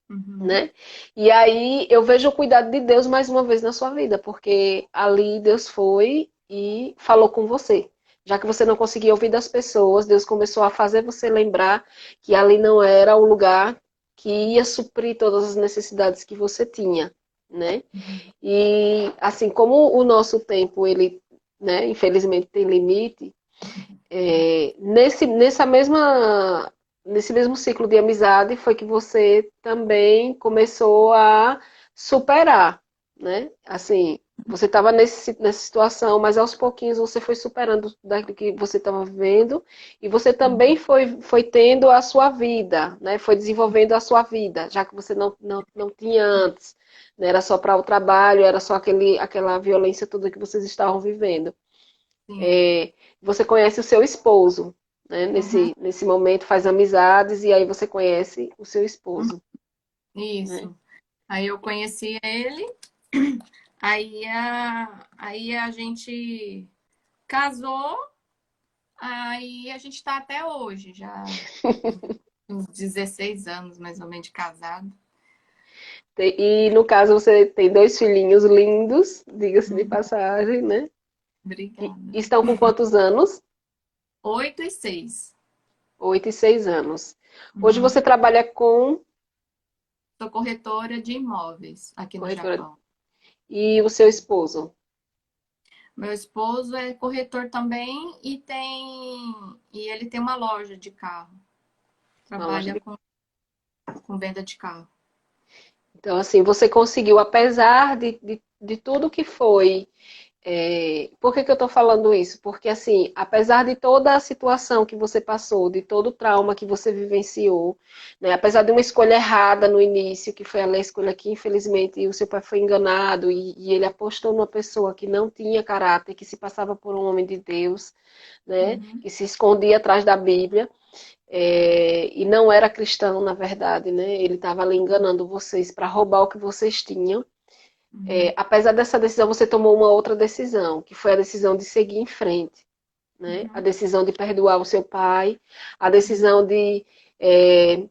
Uhum. Né? E aí eu vejo o cuidado de Deus mais uma vez na sua vida, porque ali Deus foi e falou com você. Já que você não conseguia ouvir das pessoas, Deus começou a fazer você lembrar que ali não era o lugar que ia suprir todas as necessidades que você tinha, né? E assim como o nosso tempo, ele, né, infelizmente tem limite, é, nesse, nessa mesma, nesse mesmo ciclo de amizade foi que você também começou a superar, né? Assim, você estava nessa situação, mas aos pouquinhos você foi superando daquilo que você estava vivendo e você também foi, foi tendo a sua vida, né? Foi desenvolvendo a sua vida, já que você não, não, não tinha antes. Né? Era só para o trabalho, era só aquele, aquela violência toda que vocês estavam vivendo. É, você conhece o seu esposo, né? Nesse, uhum. nesse momento faz amizades e aí você conhece o seu esposo. Isso. Né? Aí eu conheci ele Aí a, aí a gente casou, aí a gente está até hoje, já [LAUGHS] uns 16 anos mais ou menos de casado. E no caso você tem dois filhinhos lindos, diga-se de uhum. passagem, né? Obrigada. E estão com quantos anos? Oito e seis. Oito e seis anos. Hoje uhum. você trabalha com. Sou corretora de imóveis aqui corretora... no Japão. E o seu esposo? Meu esposo é corretor também e tem e ele tem uma loja de carro. Trabalha de... Com, com venda de carro. Então, assim, você conseguiu, apesar de, de, de tudo que foi é, por que, que eu estou falando isso? Porque, assim, apesar de toda a situação que você passou, de todo o trauma que você vivenciou, né, apesar de uma escolha errada no início, que foi a escolha que, infelizmente, o seu pai foi enganado e, e, ele apostou numa pessoa que não tinha caráter, que se passava por um homem de Deus, né, uhum. que se escondia atrás da Bíblia. É, e não era cristão, na verdade, né? Ele estava ali enganando vocês para roubar o que vocês tinham. É, uhum. apesar dessa decisão, você tomou uma outra decisão, que foi a decisão de seguir em frente. Né? Uhum. A decisão de perdoar o seu pai, a decisão de é,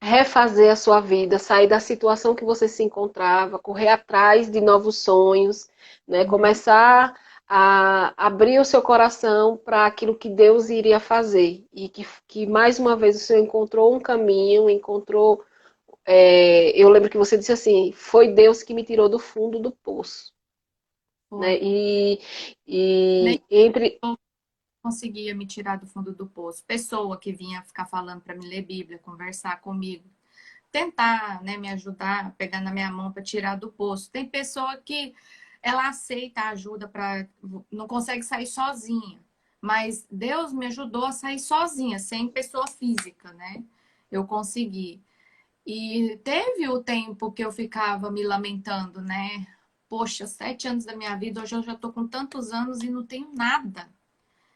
refazer a sua vida, sair da situação que você se encontrava, correr atrás de novos sonhos, né? Uhum. começar a abrir o seu coração para aquilo que Deus iria fazer. E que, que mais uma vez o Senhor encontrou um caminho, encontrou é, eu lembro que você disse assim, foi Deus que me tirou do fundo do poço. Né? E, e entre. Conseguia me tirar do fundo do poço. Pessoa que vinha ficar falando para me ler Bíblia, conversar comigo, tentar né, me ajudar, pegar na minha mão para tirar do poço. Tem pessoa que ela aceita a ajuda para. não consegue sair sozinha. Mas Deus me ajudou a sair sozinha, sem pessoa física, né? Eu consegui. E teve o tempo que eu ficava me lamentando, né? Poxa, sete anos da minha vida, hoje eu já tô com tantos anos e não tenho nada.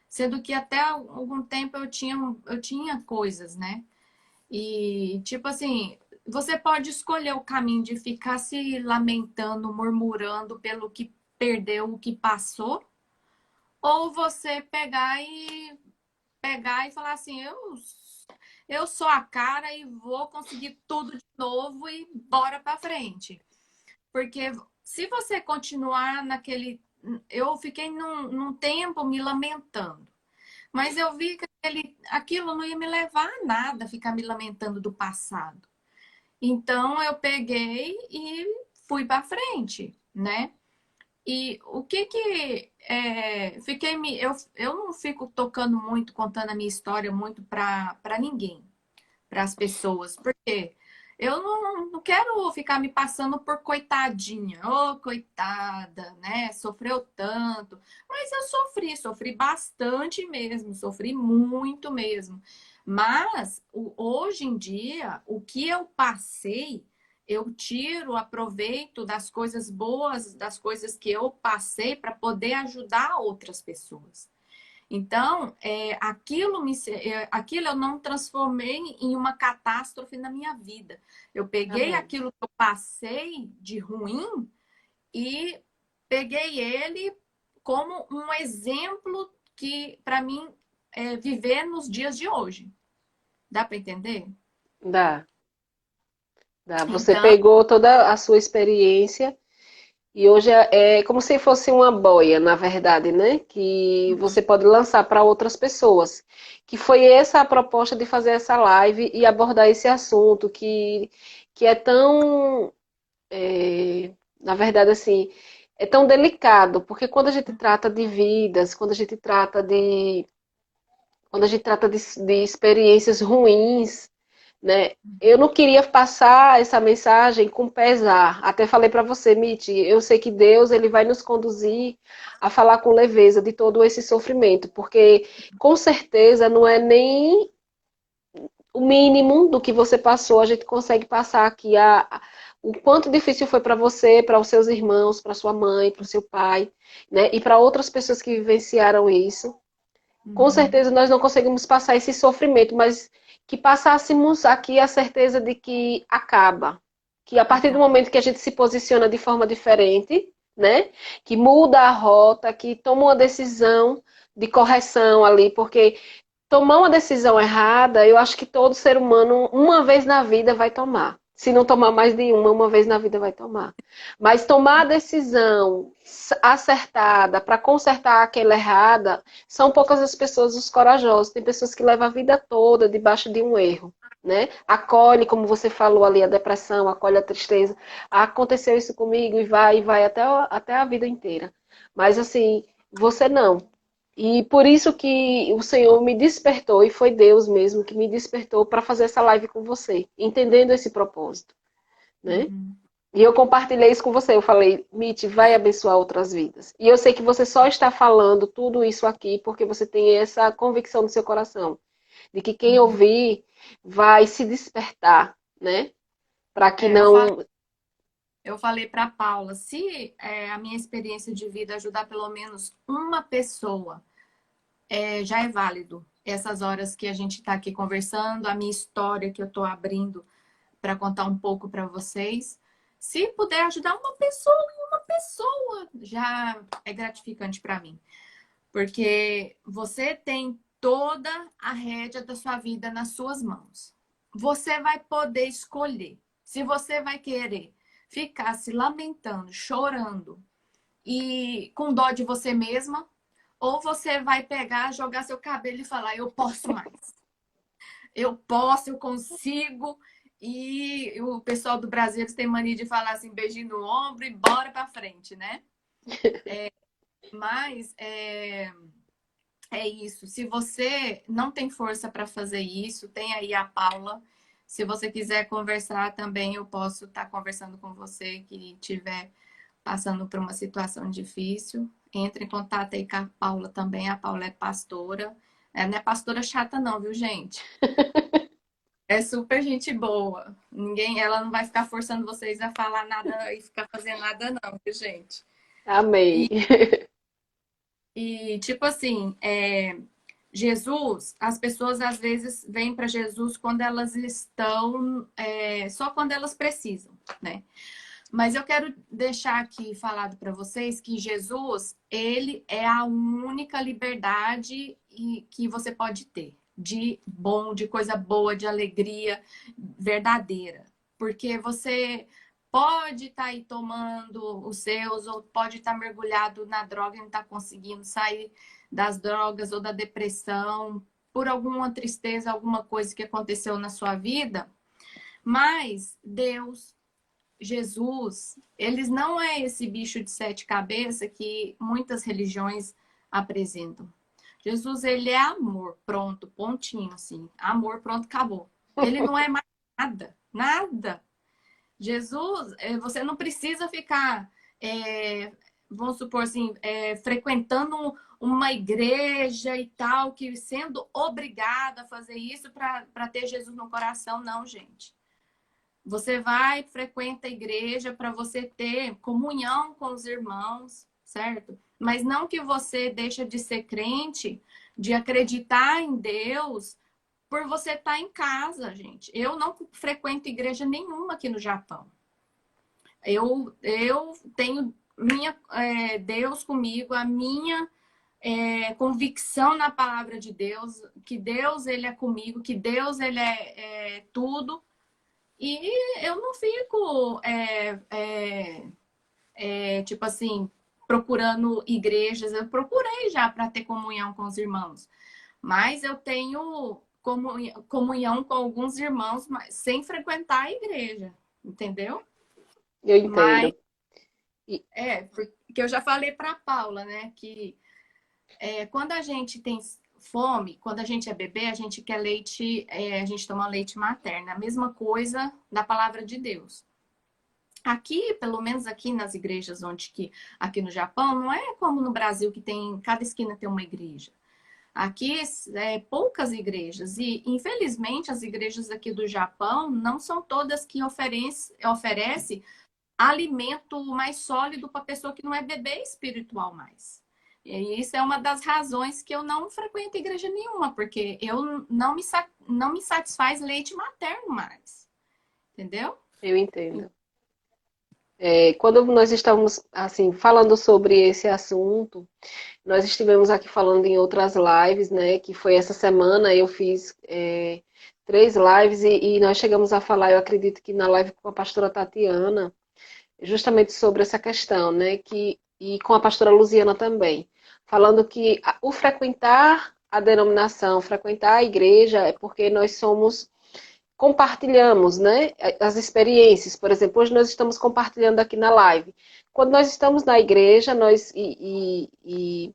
Sendo que até algum tempo eu tinha, eu tinha coisas, né? E, tipo assim, você pode escolher o caminho de ficar se lamentando, murmurando pelo que perdeu, o que passou, ou você pegar e pegar e falar assim, eu eu sou a cara e vou conseguir tudo de novo e bora para frente. Porque se você continuar naquele. Eu fiquei num, num tempo me lamentando. Mas eu vi que aquele, aquilo não ia me levar a nada, ficar me lamentando do passado. Então eu peguei e fui para frente, né? E o que que é, fiquei me eu, eu não fico tocando muito contando a minha história muito para ninguém, para as pessoas, porque Eu não, não quero ficar me passando por coitadinha. Ô, oh, coitada, né? Sofreu tanto. Mas eu sofri, sofri bastante mesmo, sofri muito mesmo. Mas hoje em dia, o que eu passei, eu tiro, aproveito das coisas boas, das coisas que eu passei para poder ajudar outras pessoas. Então, é, aquilo, me, é, aquilo eu não transformei em uma catástrofe na minha vida. Eu peguei aquilo que eu passei de ruim e peguei ele como um exemplo que, para mim, é, viver nos dias de hoje. Dá para entender? Dá. Dá. Você então... pegou toda a sua experiência e hoje é, é como se fosse uma boia, na verdade, né? Que você pode lançar para outras pessoas. Que foi essa a proposta de fazer essa live e abordar esse assunto que, que é tão. É, na verdade, assim, é tão delicado, porque quando a gente trata de vidas, quando a gente trata de quando a gente trata de, de experiências ruins, né? Eu não queria passar essa mensagem com pesar. Até falei para você, Mitch, eu sei que Deus ele vai nos conduzir a falar com leveza de todo esse sofrimento, porque com certeza não é nem o mínimo do que você passou, a gente consegue passar aqui a, o quanto difícil foi para você, para os seus irmãos, para sua mãe, para o seu pai, né? E para outras pessoas que vivenciaram isso. Com uhum. certeza nós não conseguimos passar esse sofrimento, mas que passássemos aqui a certeza de que acaba. Que a partir do momento que a gente se posiciona de forma diferente, né? Que muda a rota, que toma uma decisão de correção ali, porque tomar uma decisão errada, eu acho que todo ser humano, uma vez na vida, vai tomar. Se não tomar mais de uma, uma vez na vida vai tomar. Mas tomar a decisão acertada para consertar aquela errada, são poucas as pessoas os corajosos. Tem pessoas que levam a vida toda debaixo de um erro. Né? Acolhe, como você falou ali, a depressão, acolhe a tristeza. Aconteceu isso comigo e vai, e vai até, até a vida inteira. Mas assim, você não. E por isso que o Senhor me despertou, e foi Deus mesmo que me despertou para fazer essa live com você, entendendo esse propósito. Né? Uhum. E eu compartilhei isso com você. Eu falei, Mitch, vai abençoar outras vidas. E eu sei que você só está falando tudo isso aqui porque você tem essa convicção no seu coração. De que quem uhum. ouvir vai se despertar, né? Para que é, não. Eu falei para Paula, se é, a minha experiência de vida ajudar pelo menos uma pessoa, é, já é válido. Essas horas que a gente está aqui conversando, a minha história que eu estou abrindo para contar um pouco para vocês. Se puder ajudar uma pessoa uma pessoa, já é gratificante para mim. Porque você tem toda a rédea da sua vida nas suas mãos. Você vai poder escolher se você vai querer ficar se lamentando, chorando e com dó de você mesma, ou você vai pegar, jogar seu cabelo e falar: Eu posso mais. Eu posso, eu consigo. E o pessoal do Brasil tem mania de falar assim: beijinho no ombro e bora pra frente, né? [LAUGHS] É, mas é, é isso. Se você não tem força para fazer isso, tem aí a Paula se você quiser conversar também, eu posso estar tá conversando com você que estiver passando por uma situação difícil. Entre em contato aí com a Paula também. A Paula é pastora. Ela não é pastora chata, não, viu, gente? [LAUGHS] É super gente boa. Ninguém, ela não vai ficar forçando vocês a falar nada e ficar fazendo nada, não, viu, gente? Amém. E, e tipo assim, é, Jesus, as pessoas às vezes vêm para Jesus quando elas estão, é, só quando elas precisam, né? Mas eu quero deixar aqui falado para vocês que Jesus, ele é a única liberdade que você pode ter de bom, de coisa boa, de alegria verdadeira. Porque você pode estar tá aí tomando os seus, ou pode estar tá mergulhado na droga e não está conseguindo sair das drogas ou da depressão, por alguma tristeza, alguma coisa que aconteceu na sua vida. Mas Deus, Jesus, eles não é esse bicho de sete cabeças que muitas religiões apresentam. Jesus, ele é amor, pronto, pontinho, assim. Amor, pronto, acabou. Ele não é mais nada, nada. Jesus, é, você não precisa ficar, é, vamos supor assim, é, frequentando uma igreja e tal, que sendo obrigada a fazer isso para ter Jesus no coração, não, gente. Você vai, frequenta a igreja para você ter comunhão com os irmãos, certo? Mas não que você deixa de ser crente, de acreditar em Deus por você estar tá em casa, gente. Eu não frequento igreja nenhuma aqui no Japão. Eu, eu tenho minha é, Deus comigo, a minha é, convicção na palavra de Deus, que Deus ele é comigo, que Deus ele é, é tudo. E eu não fico é, é, é, tipo assim procurando igrejas. Eu procurei já para ter comunhão com os irmãos, mas eu tenho comunhão com alguns irmãos, mas sem frequentar a igreja, entendeu? Eu entendo. Mas, é, porque eu já falei para Paula, né, que é, quando a gente tem fome, quando a gente é bebê, a gente quer leite, é, a gente toma leite materno. A mesma coisa da palavra de Deus. Aqui, pelo menos aqui nas igrejas onde que aqui no Japão, não é como no Brasil que tem cada esquina tem uma igreja. Aqui é poucas igrejas e, infelizmente, as igrejas aqui do Japão não são todas que oferece, oferece alimento mais sólido para pessoa que não é bebê espiritual mais. E isso é uma das razões que eu não frequento igreja nenhuma, porque eu não me, não me satisfaz leite materno mais. Entendeu? Eu entendo. É, quando nós estávamos assim falando sobre esse assunto, nós estivemos aqui falando em outras lives, né? Que foi essa semana eu fiz é, três lives e, e, nós chegamos a falar, eu acredito que na live com a pastora Tatiana, justamente sobre essa questão, né? Que e com a pastora Luziana também, falando que o frequentar a denominação, frequentar a igreja é porque nós somos compartilhamos né, as experiências. Por exemplo, hoje nós estamos compartilhando aqui na live. Quando nós estamos na igreja, nós e, e, e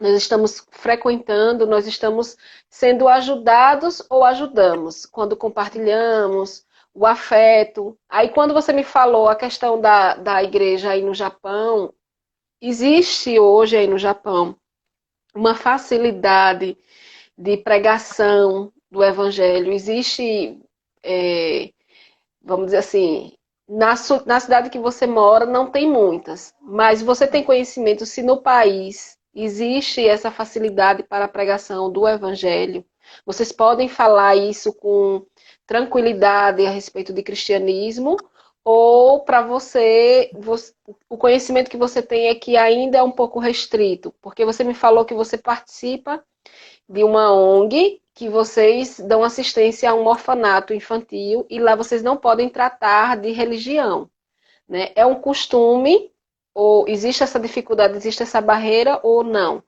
nós estamos frequentando, nós estamos sendo ajudados ou ajudamos quando compartilhamos o afeto. Aí quando você me falou a questão da, da igreja aí no Japão, existe hoje aí no Japão uma facilidade de pregação, do Evangelho. Existe, é, vamos dizer assim, na, na cidade que você mora não tem muitas, mas você tem conhecimento se no país existe essa facilidade para a pregação do Evangelho. Vocês podem falar isso com tranquilidade a respeito de cristianismo, ou para você, você, o conhecimento que você tem é que ainda é um pouco restrito, porque você me falou que você participa de uma ONG que vocês dão assistência a um orfanato infantil e lá vocês não podem tratar de religião. Né? É um costume, ou existe essa dificuldade, existe essa barreira ou não?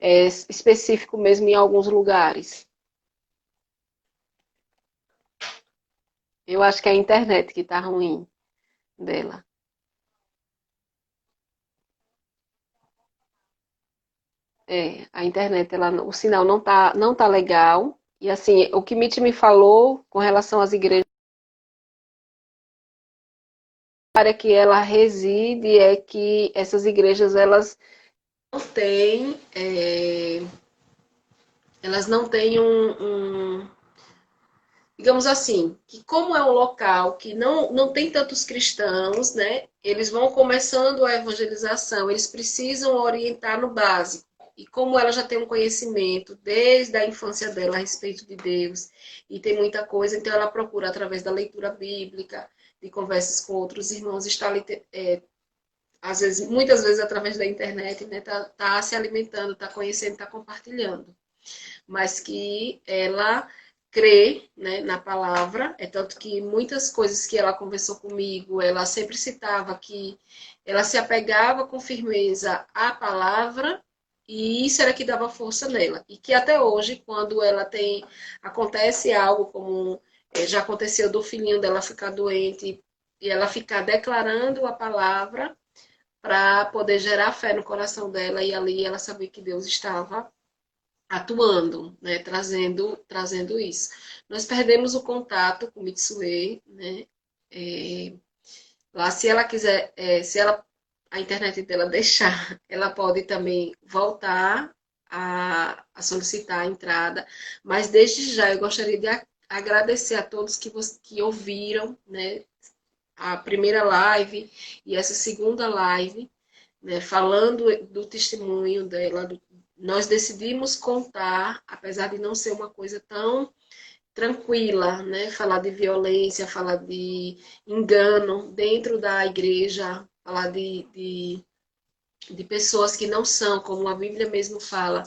É específico mesmo em alguns lugares. Eu acho que é a internet que está ruim dela. É, a internet, ela, o sinal não tá, não tá legal. E assim, o que Mitch me falou com relação às igrejas área que ela reside é que essas igrejas elas não têm é, elas não têm um, um, digamos assim que como é um local que não não tem tantos cristãos né eles vão começando a evangelização eles precisam orientar no básico e como ela já tem um conhecimento desde a infância dela a respeito de Deus, e tem muita coisa, então ela procura, através da leitura bíblica, de conversas com outros irmãos, está é, às vezes, muitas vezes através da internet, né, tá, tá se alimentando, tá conhecendo, tá compartilhando. Mas que ela crê né, na palavra, é tanto que muitas coisas que ela conversou comigo, ela sempre citava que ela se apegava com firmeza à palavra e isso era que dava força nela. E que até hoje, quando ela tem. Acontece algo como é, já aconteceu do filhinho dela ficar doente e ela ficar declarando a palavra para poder gerar fé no coração dela e ali ela sabia que Deus estava atuando, né, trazendo, trazendo isso. Nós perdemos o contato com Mitsue, né, é, lá se ela quiser, é, se ela a internet dela deixar, ela pode também voltar a, a solicitar a entrada, mas desde já eu gostaria de agradecer a todos que, que ouviram, né, a primeira live e essa segunda live, né, falando do testemunho dela. Do, nós decidimos contar, apesar de não ser uma coisa tão tranquila, né, falar de violência, falar de engano dentro da igreja, falar de, de, de pessoas que não são, como a Bíblia mesmo fala,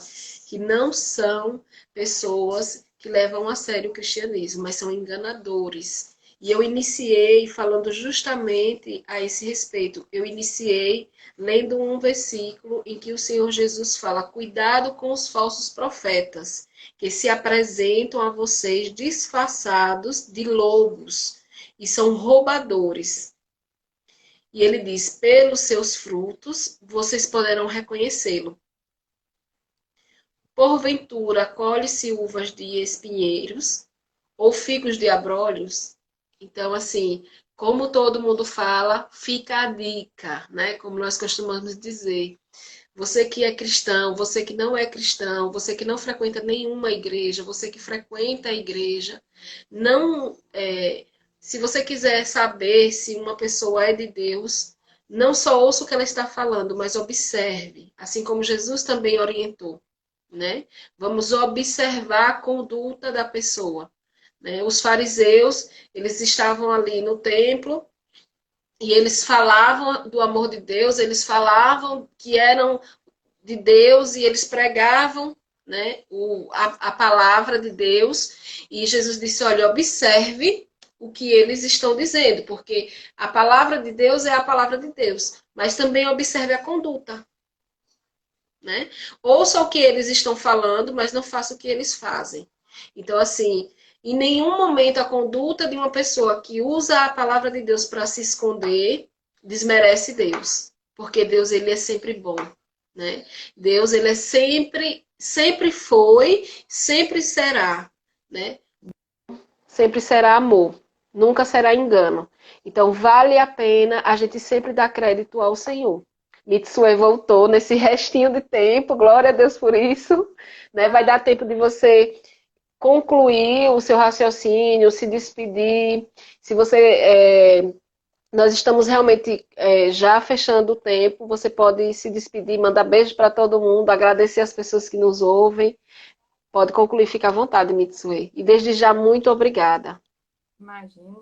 que não são pessoas que levam a sério o cristianismo, mas são enganadores. E eu iniciei falando justamente a esse respeito. Eu iniciei lendo um versículo em que o Senhor Jesus fala: Cuidado com os falsos profetas, que se apresentam a vocês disfarçados de lobos e são roubadores. E ele diz: Pelos seus frutos vocês poderão reconhecê-lo. Porventura, colhe-se uvas de espinheiros ou figos de abrolhos? Então, assim, como todo mundo fala, fica a dica, né? Como nós costumamos dizer. Você que é cristão, você que não é cristão, você que não frequenta nenhuma igreja, você que frequenta a igreja, não, é, se você quiser saber se uma pessoa é de Deus, não só ouça o que ela está falando, mas observe, assim como Jesus também orientou né? Vamos observar a conduta da pessoa. Né? Os fariseus, eles estavam ali no templo e eles falavam do amor de Deus, eles falavam que eram de Deus e eles pregavam né, o, a, a palavra de Deus. E Jesus disse: olha, observe o que eles estão dizendo, porque a palavra de Deus é a palavra de Deus, mas também observe a conduta. Né? Ouça o que eles estão falando, mas não faça o que eles fazem. Então, assim, em nenhum momento a conduta de uma pessoa que usa a palavra de Deus para se esconder desmerece Deus, porque Deus ele é sempre bom, né? Deus ele é sempre, sempre foi, sempre será, né? Sempre será amor, nunca será engano. Então vale a pena a gente sempre dar crédito ao Senhor. Mitsue voltou nesse restinho de tempo, glória a Deus por isso. Né? Vai dar tempo de você concluir o seu raciocínio, se despedir. Se você. É, nós estamos realmente é, já fechando o tempo, você pode se despedir, mandar beijo para todo mundo, agradecer as pessoas que nos ouvem. Pode concluir, fica à vontade, Mitsue. E desde já, muito obrigada. Imagina.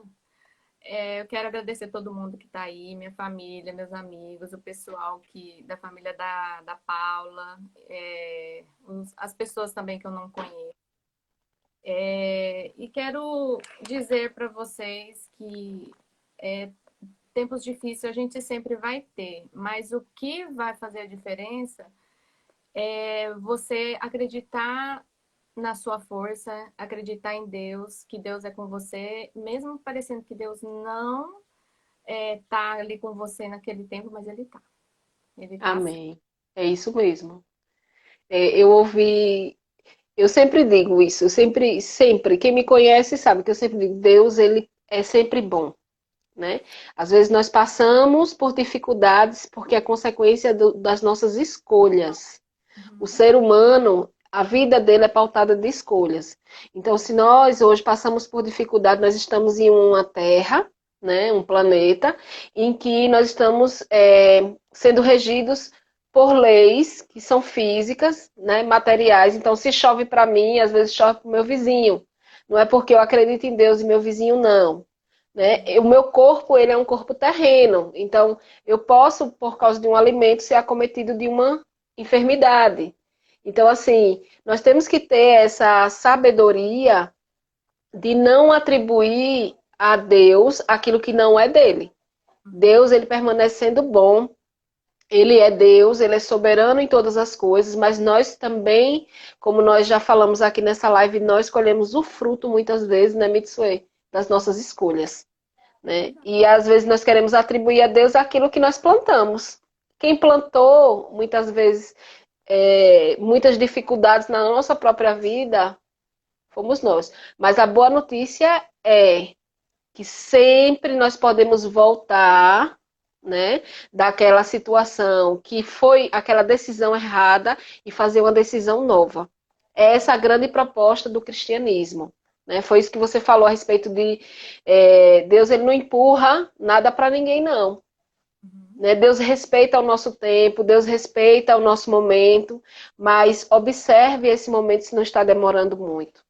É, eu quero agradecer todo mundo que está aí, minha família, meus amigos, o pessoal que da família da, da Paula, é, os, as pessoas também que eu não conheço. É, e quero dizer para vocês que é, tempos difíceis a gente sempre vai ter, mas o que vai fazer a diferença é você acreditar na sua força, acreditar em Deus, que Deus é com você, mesmo parecendo que Deus não está é, ali com você naquele tempo, mas Ele está. Tá Amém. Assim. É isso mesmo. É, eu ouvi, eu sempre digo isso, eu sempre, sempre, quem me conhece sabe que eu sempre digo, Deus, Ele é sempre bom. Né? Às vezes nós passamos por dificuldades porque é consequência do, das nossas escolhas. Uhum. O ser humano, a vida dele é pautada de escolhas. Então, se nós hoje passamos por dificuldade, nós estamos em uma terra, né, um planeta, em que nós estamos é, sendo regidos por leis que são físicas, né, materiais. Então, se chove para mim, às vezes chove para o meu vizinho. Não é porque eu acredito em Deus e meu vizinho não. Né? O meu corpo ele é um corpo terreno, então eu posso, por causa de um alimento, ser acometido de uma enfermidade. Então, assim, nós temos que ter essa sabedoria de não atribuir a Deus aquilo que não é dele. Deus, ele permanecendo bom, ele é Deus, ele é soberano em todas as coisas, mas nós também, como nós já falamos aqui nessa live, nós colhemos o fruto muitas vezes, né, Mitsue, das nossas escolhas. Né? E às vezes nós queremos atribuir a Deus aquilo que nós plantamos. Quem plantou, muitas vezes, é, muitas dificuldades na nossa própria vida, fomos nós. Mas a boa notícia é que sempre nós podemos voltar, né, daquela situação que foi aquela decisão errada e fazer uma decisão nova. Essa é a grande proposta do cristianismo. Né? Foi isso que você falou a respeito de é, Deus ele não empurra nada para ninguém, não. Né? Deus respeita o nosso tempo, Deus respeita o nosso momento, mas observe esse momento se não está demorando muito.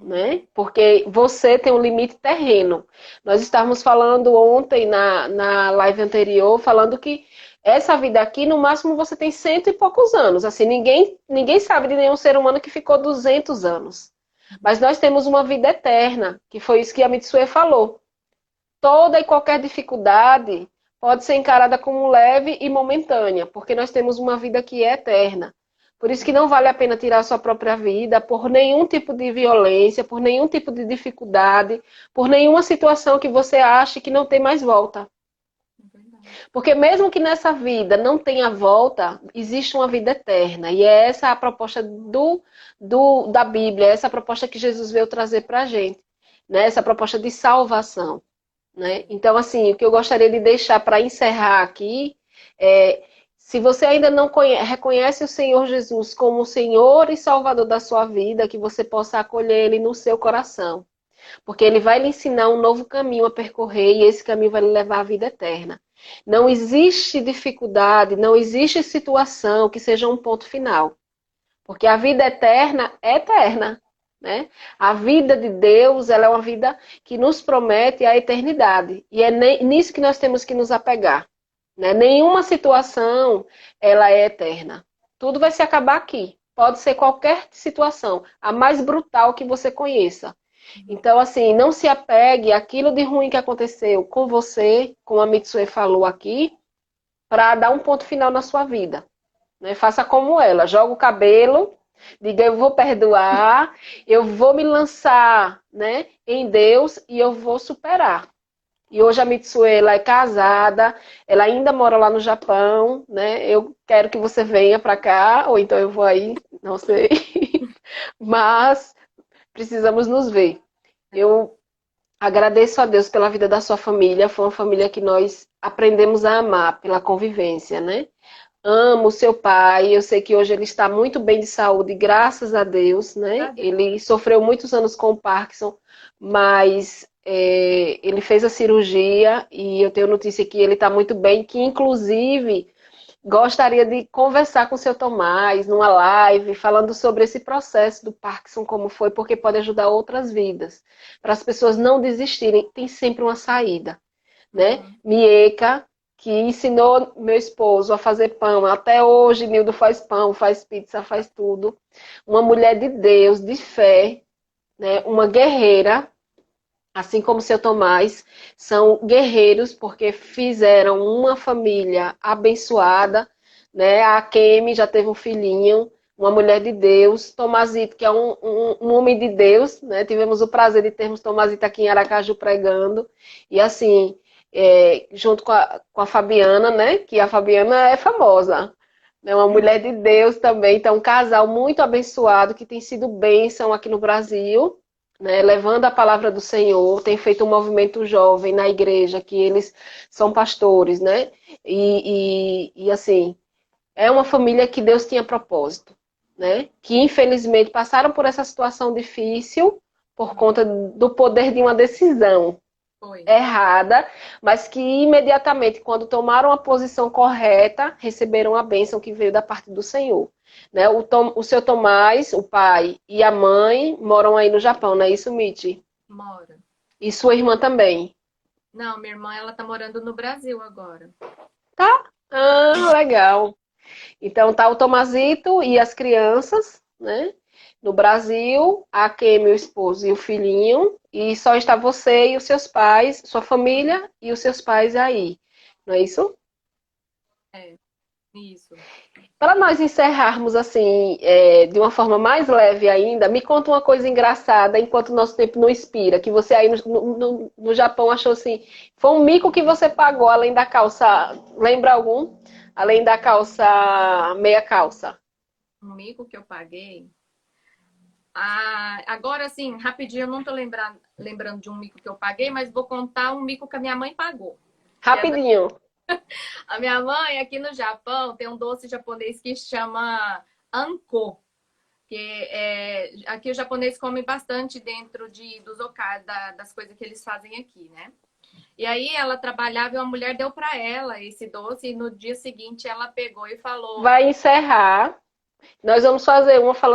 Né? Porque você tem um limite terreno. Nós estávamos falando ontem na, na live anterior, falando que essa vida aqui, no máximo, você tem cento e poucos anos. Assim, ninguém, ninguém sabe de nenhum ser humano que ficou 200 anos. Mas nós temos uma vida eterna, que foi isso que a Mitsue falou. Toda e qualquer dificuldade pode ser encarada como leve e momentânea, porque nós temos uma vida que é eterna. Por isso que não vale a pena tirar a sua própria vida por nenhum tipo de violência, por nenhum tipo de dificuldade, por nenhuma situação que você ache que não tem mais volta. Porque mesmo que nessa vida não tenha volta, existe uma vida eterna. E é essa a proposta do, do, da Bíblia, é essa a proposta que Jesus veio trazer para a gente. Né? Essa proposta de salvação. Né? Então, assim, o que eu gostaria de deixar para encerrar aqui é. Se você ainda não conhece, reconhece o Senhor Jesus como o Senhor e Salvador da sua vida, que você possa acolher Ele no seu coração. Porque Ele vai lhe ensinar um novo caminho a percorrer e esse caminho vai lhe levar à vida eterna. Não existe dificuldade, não existe situação que seja um ponto final. Porque a vida eterna é eterna. Né? A vida de Deus ela é uma vida que nos promete a eternidade. E é nisso que nós temos que nos apegar. Né? Nenhuma situação ela é eterna. Tudo vai se acabar aqui. Pode ser qualquer situação, a mais brutal que você conheça. Então, assim, não se apegue àquilo de ruim que aconteceu com você, como a Mitsue falou aqui, para dar um ponto final na sua vida. Né? Faça como ela, joga o cabelo, diga eu vou perdoar, eu vou me lançar né, em Deus e eu vou superar. E hoje a Mitsue ela é casada, ela ainda mora lá no Japão, né? Eu quero que você venha para cá, ou então eu vou aí, não sei. [LAUGHS] Mas precisamos nos ver. Eu agradeço a Deus pela vida da sua família. Foi uma família que nós aprendemos a amar pela convivência, né? Amo seu pai. Eu sei que hoje ele está muito bem de saúde, graças a Deus, né? Ele sofreu muitos anos com o Parkinson, mas é, ele fez a cirurgia e eu tenho notícia que ele está muito bem, que inclusive gostaria de conversar com o seu Tomás numa live, falando sobre esse processo do Parkinson, como foi, porque pode ajudar outras vidas. Para as pessoas não desistirem, tem sempre uma saída. Né? Uhum. Mieka, que ensinou meu esposo a fazer pão. Até hoje, Nildo faz pão, faz pizza, faz tudo. Uma mulher de Deus, de fé, né? uma guerreira, assim como seu Tomás, são guerreiros porque fizeram uma família abençoada, né? A Kemi já teve um filhinho, uma mulher de Deus, Tomazito, que é um, um, um, homem de Deus, né? Tivemos o prazer de termos Tomazito aqui em Aracaju pregando, e assim, é, junto com a, com a Fabiana, né? Que a Fabiana é famosa, é uma mulher de Deus também, então um casal muito abençoado que tem sido bênção aqui no Brasil, né, levando a palavra do Senhor, tem feito um movimento jovem na igreja, que eles são pastores, né? E, e, e, assim, é uma família que Deus tinha propósito, né? Que infelizmente passaram por essa situação difícil por conta do poder de uma decisão Foi. errada, mas que imediatamente, quando tomaram a posição correta, receberam a bênção que veio da parte do Senhor. Né? O, Tom, o seu Tomás, o pai e a mãe moram aí no Japão, não é isso, Mitty? Mora. E sua irmã também? Não, minha irmã ela tá morando no Brasil agora. Tá? Ah, legal. Então tá o Tomazito e as crianças, né? No Brasil, a Kemi, o esposo e o filhinho, e só está você e os seus pais, sua família e os seus pais aí. Não é isso? É, isso. Para nós encerrarmos assim, é, de uma forma mais leve ainda, me conta uma coisa engraçada enquanto o nosso tempo não expira, que você aí no, no, no Japão achou assim, foi um mico que você pagou além da calça, lembra algum? Além da calça, meia calça. um mico que eu paguei. Ah, agora, assim, rapidinho, eu não tô lembrando, lembrando de um mico que eu paguei, mas vou contar um mico que a minha mãe pagou. Rapidinho. [LAUGHS] A minha mãe, aqui no Japão, tem um doce japonês que chama anko. Que é, aqui o japonês come bastante dentro de, dos okas, da, das coisas que eles fazem aqui, né? E aí ela trabalhava e uma mulher deu para ela esse doce e no dia seguinte ela pegou e falou: Vai encerrar. Nós vamos fazer uma falando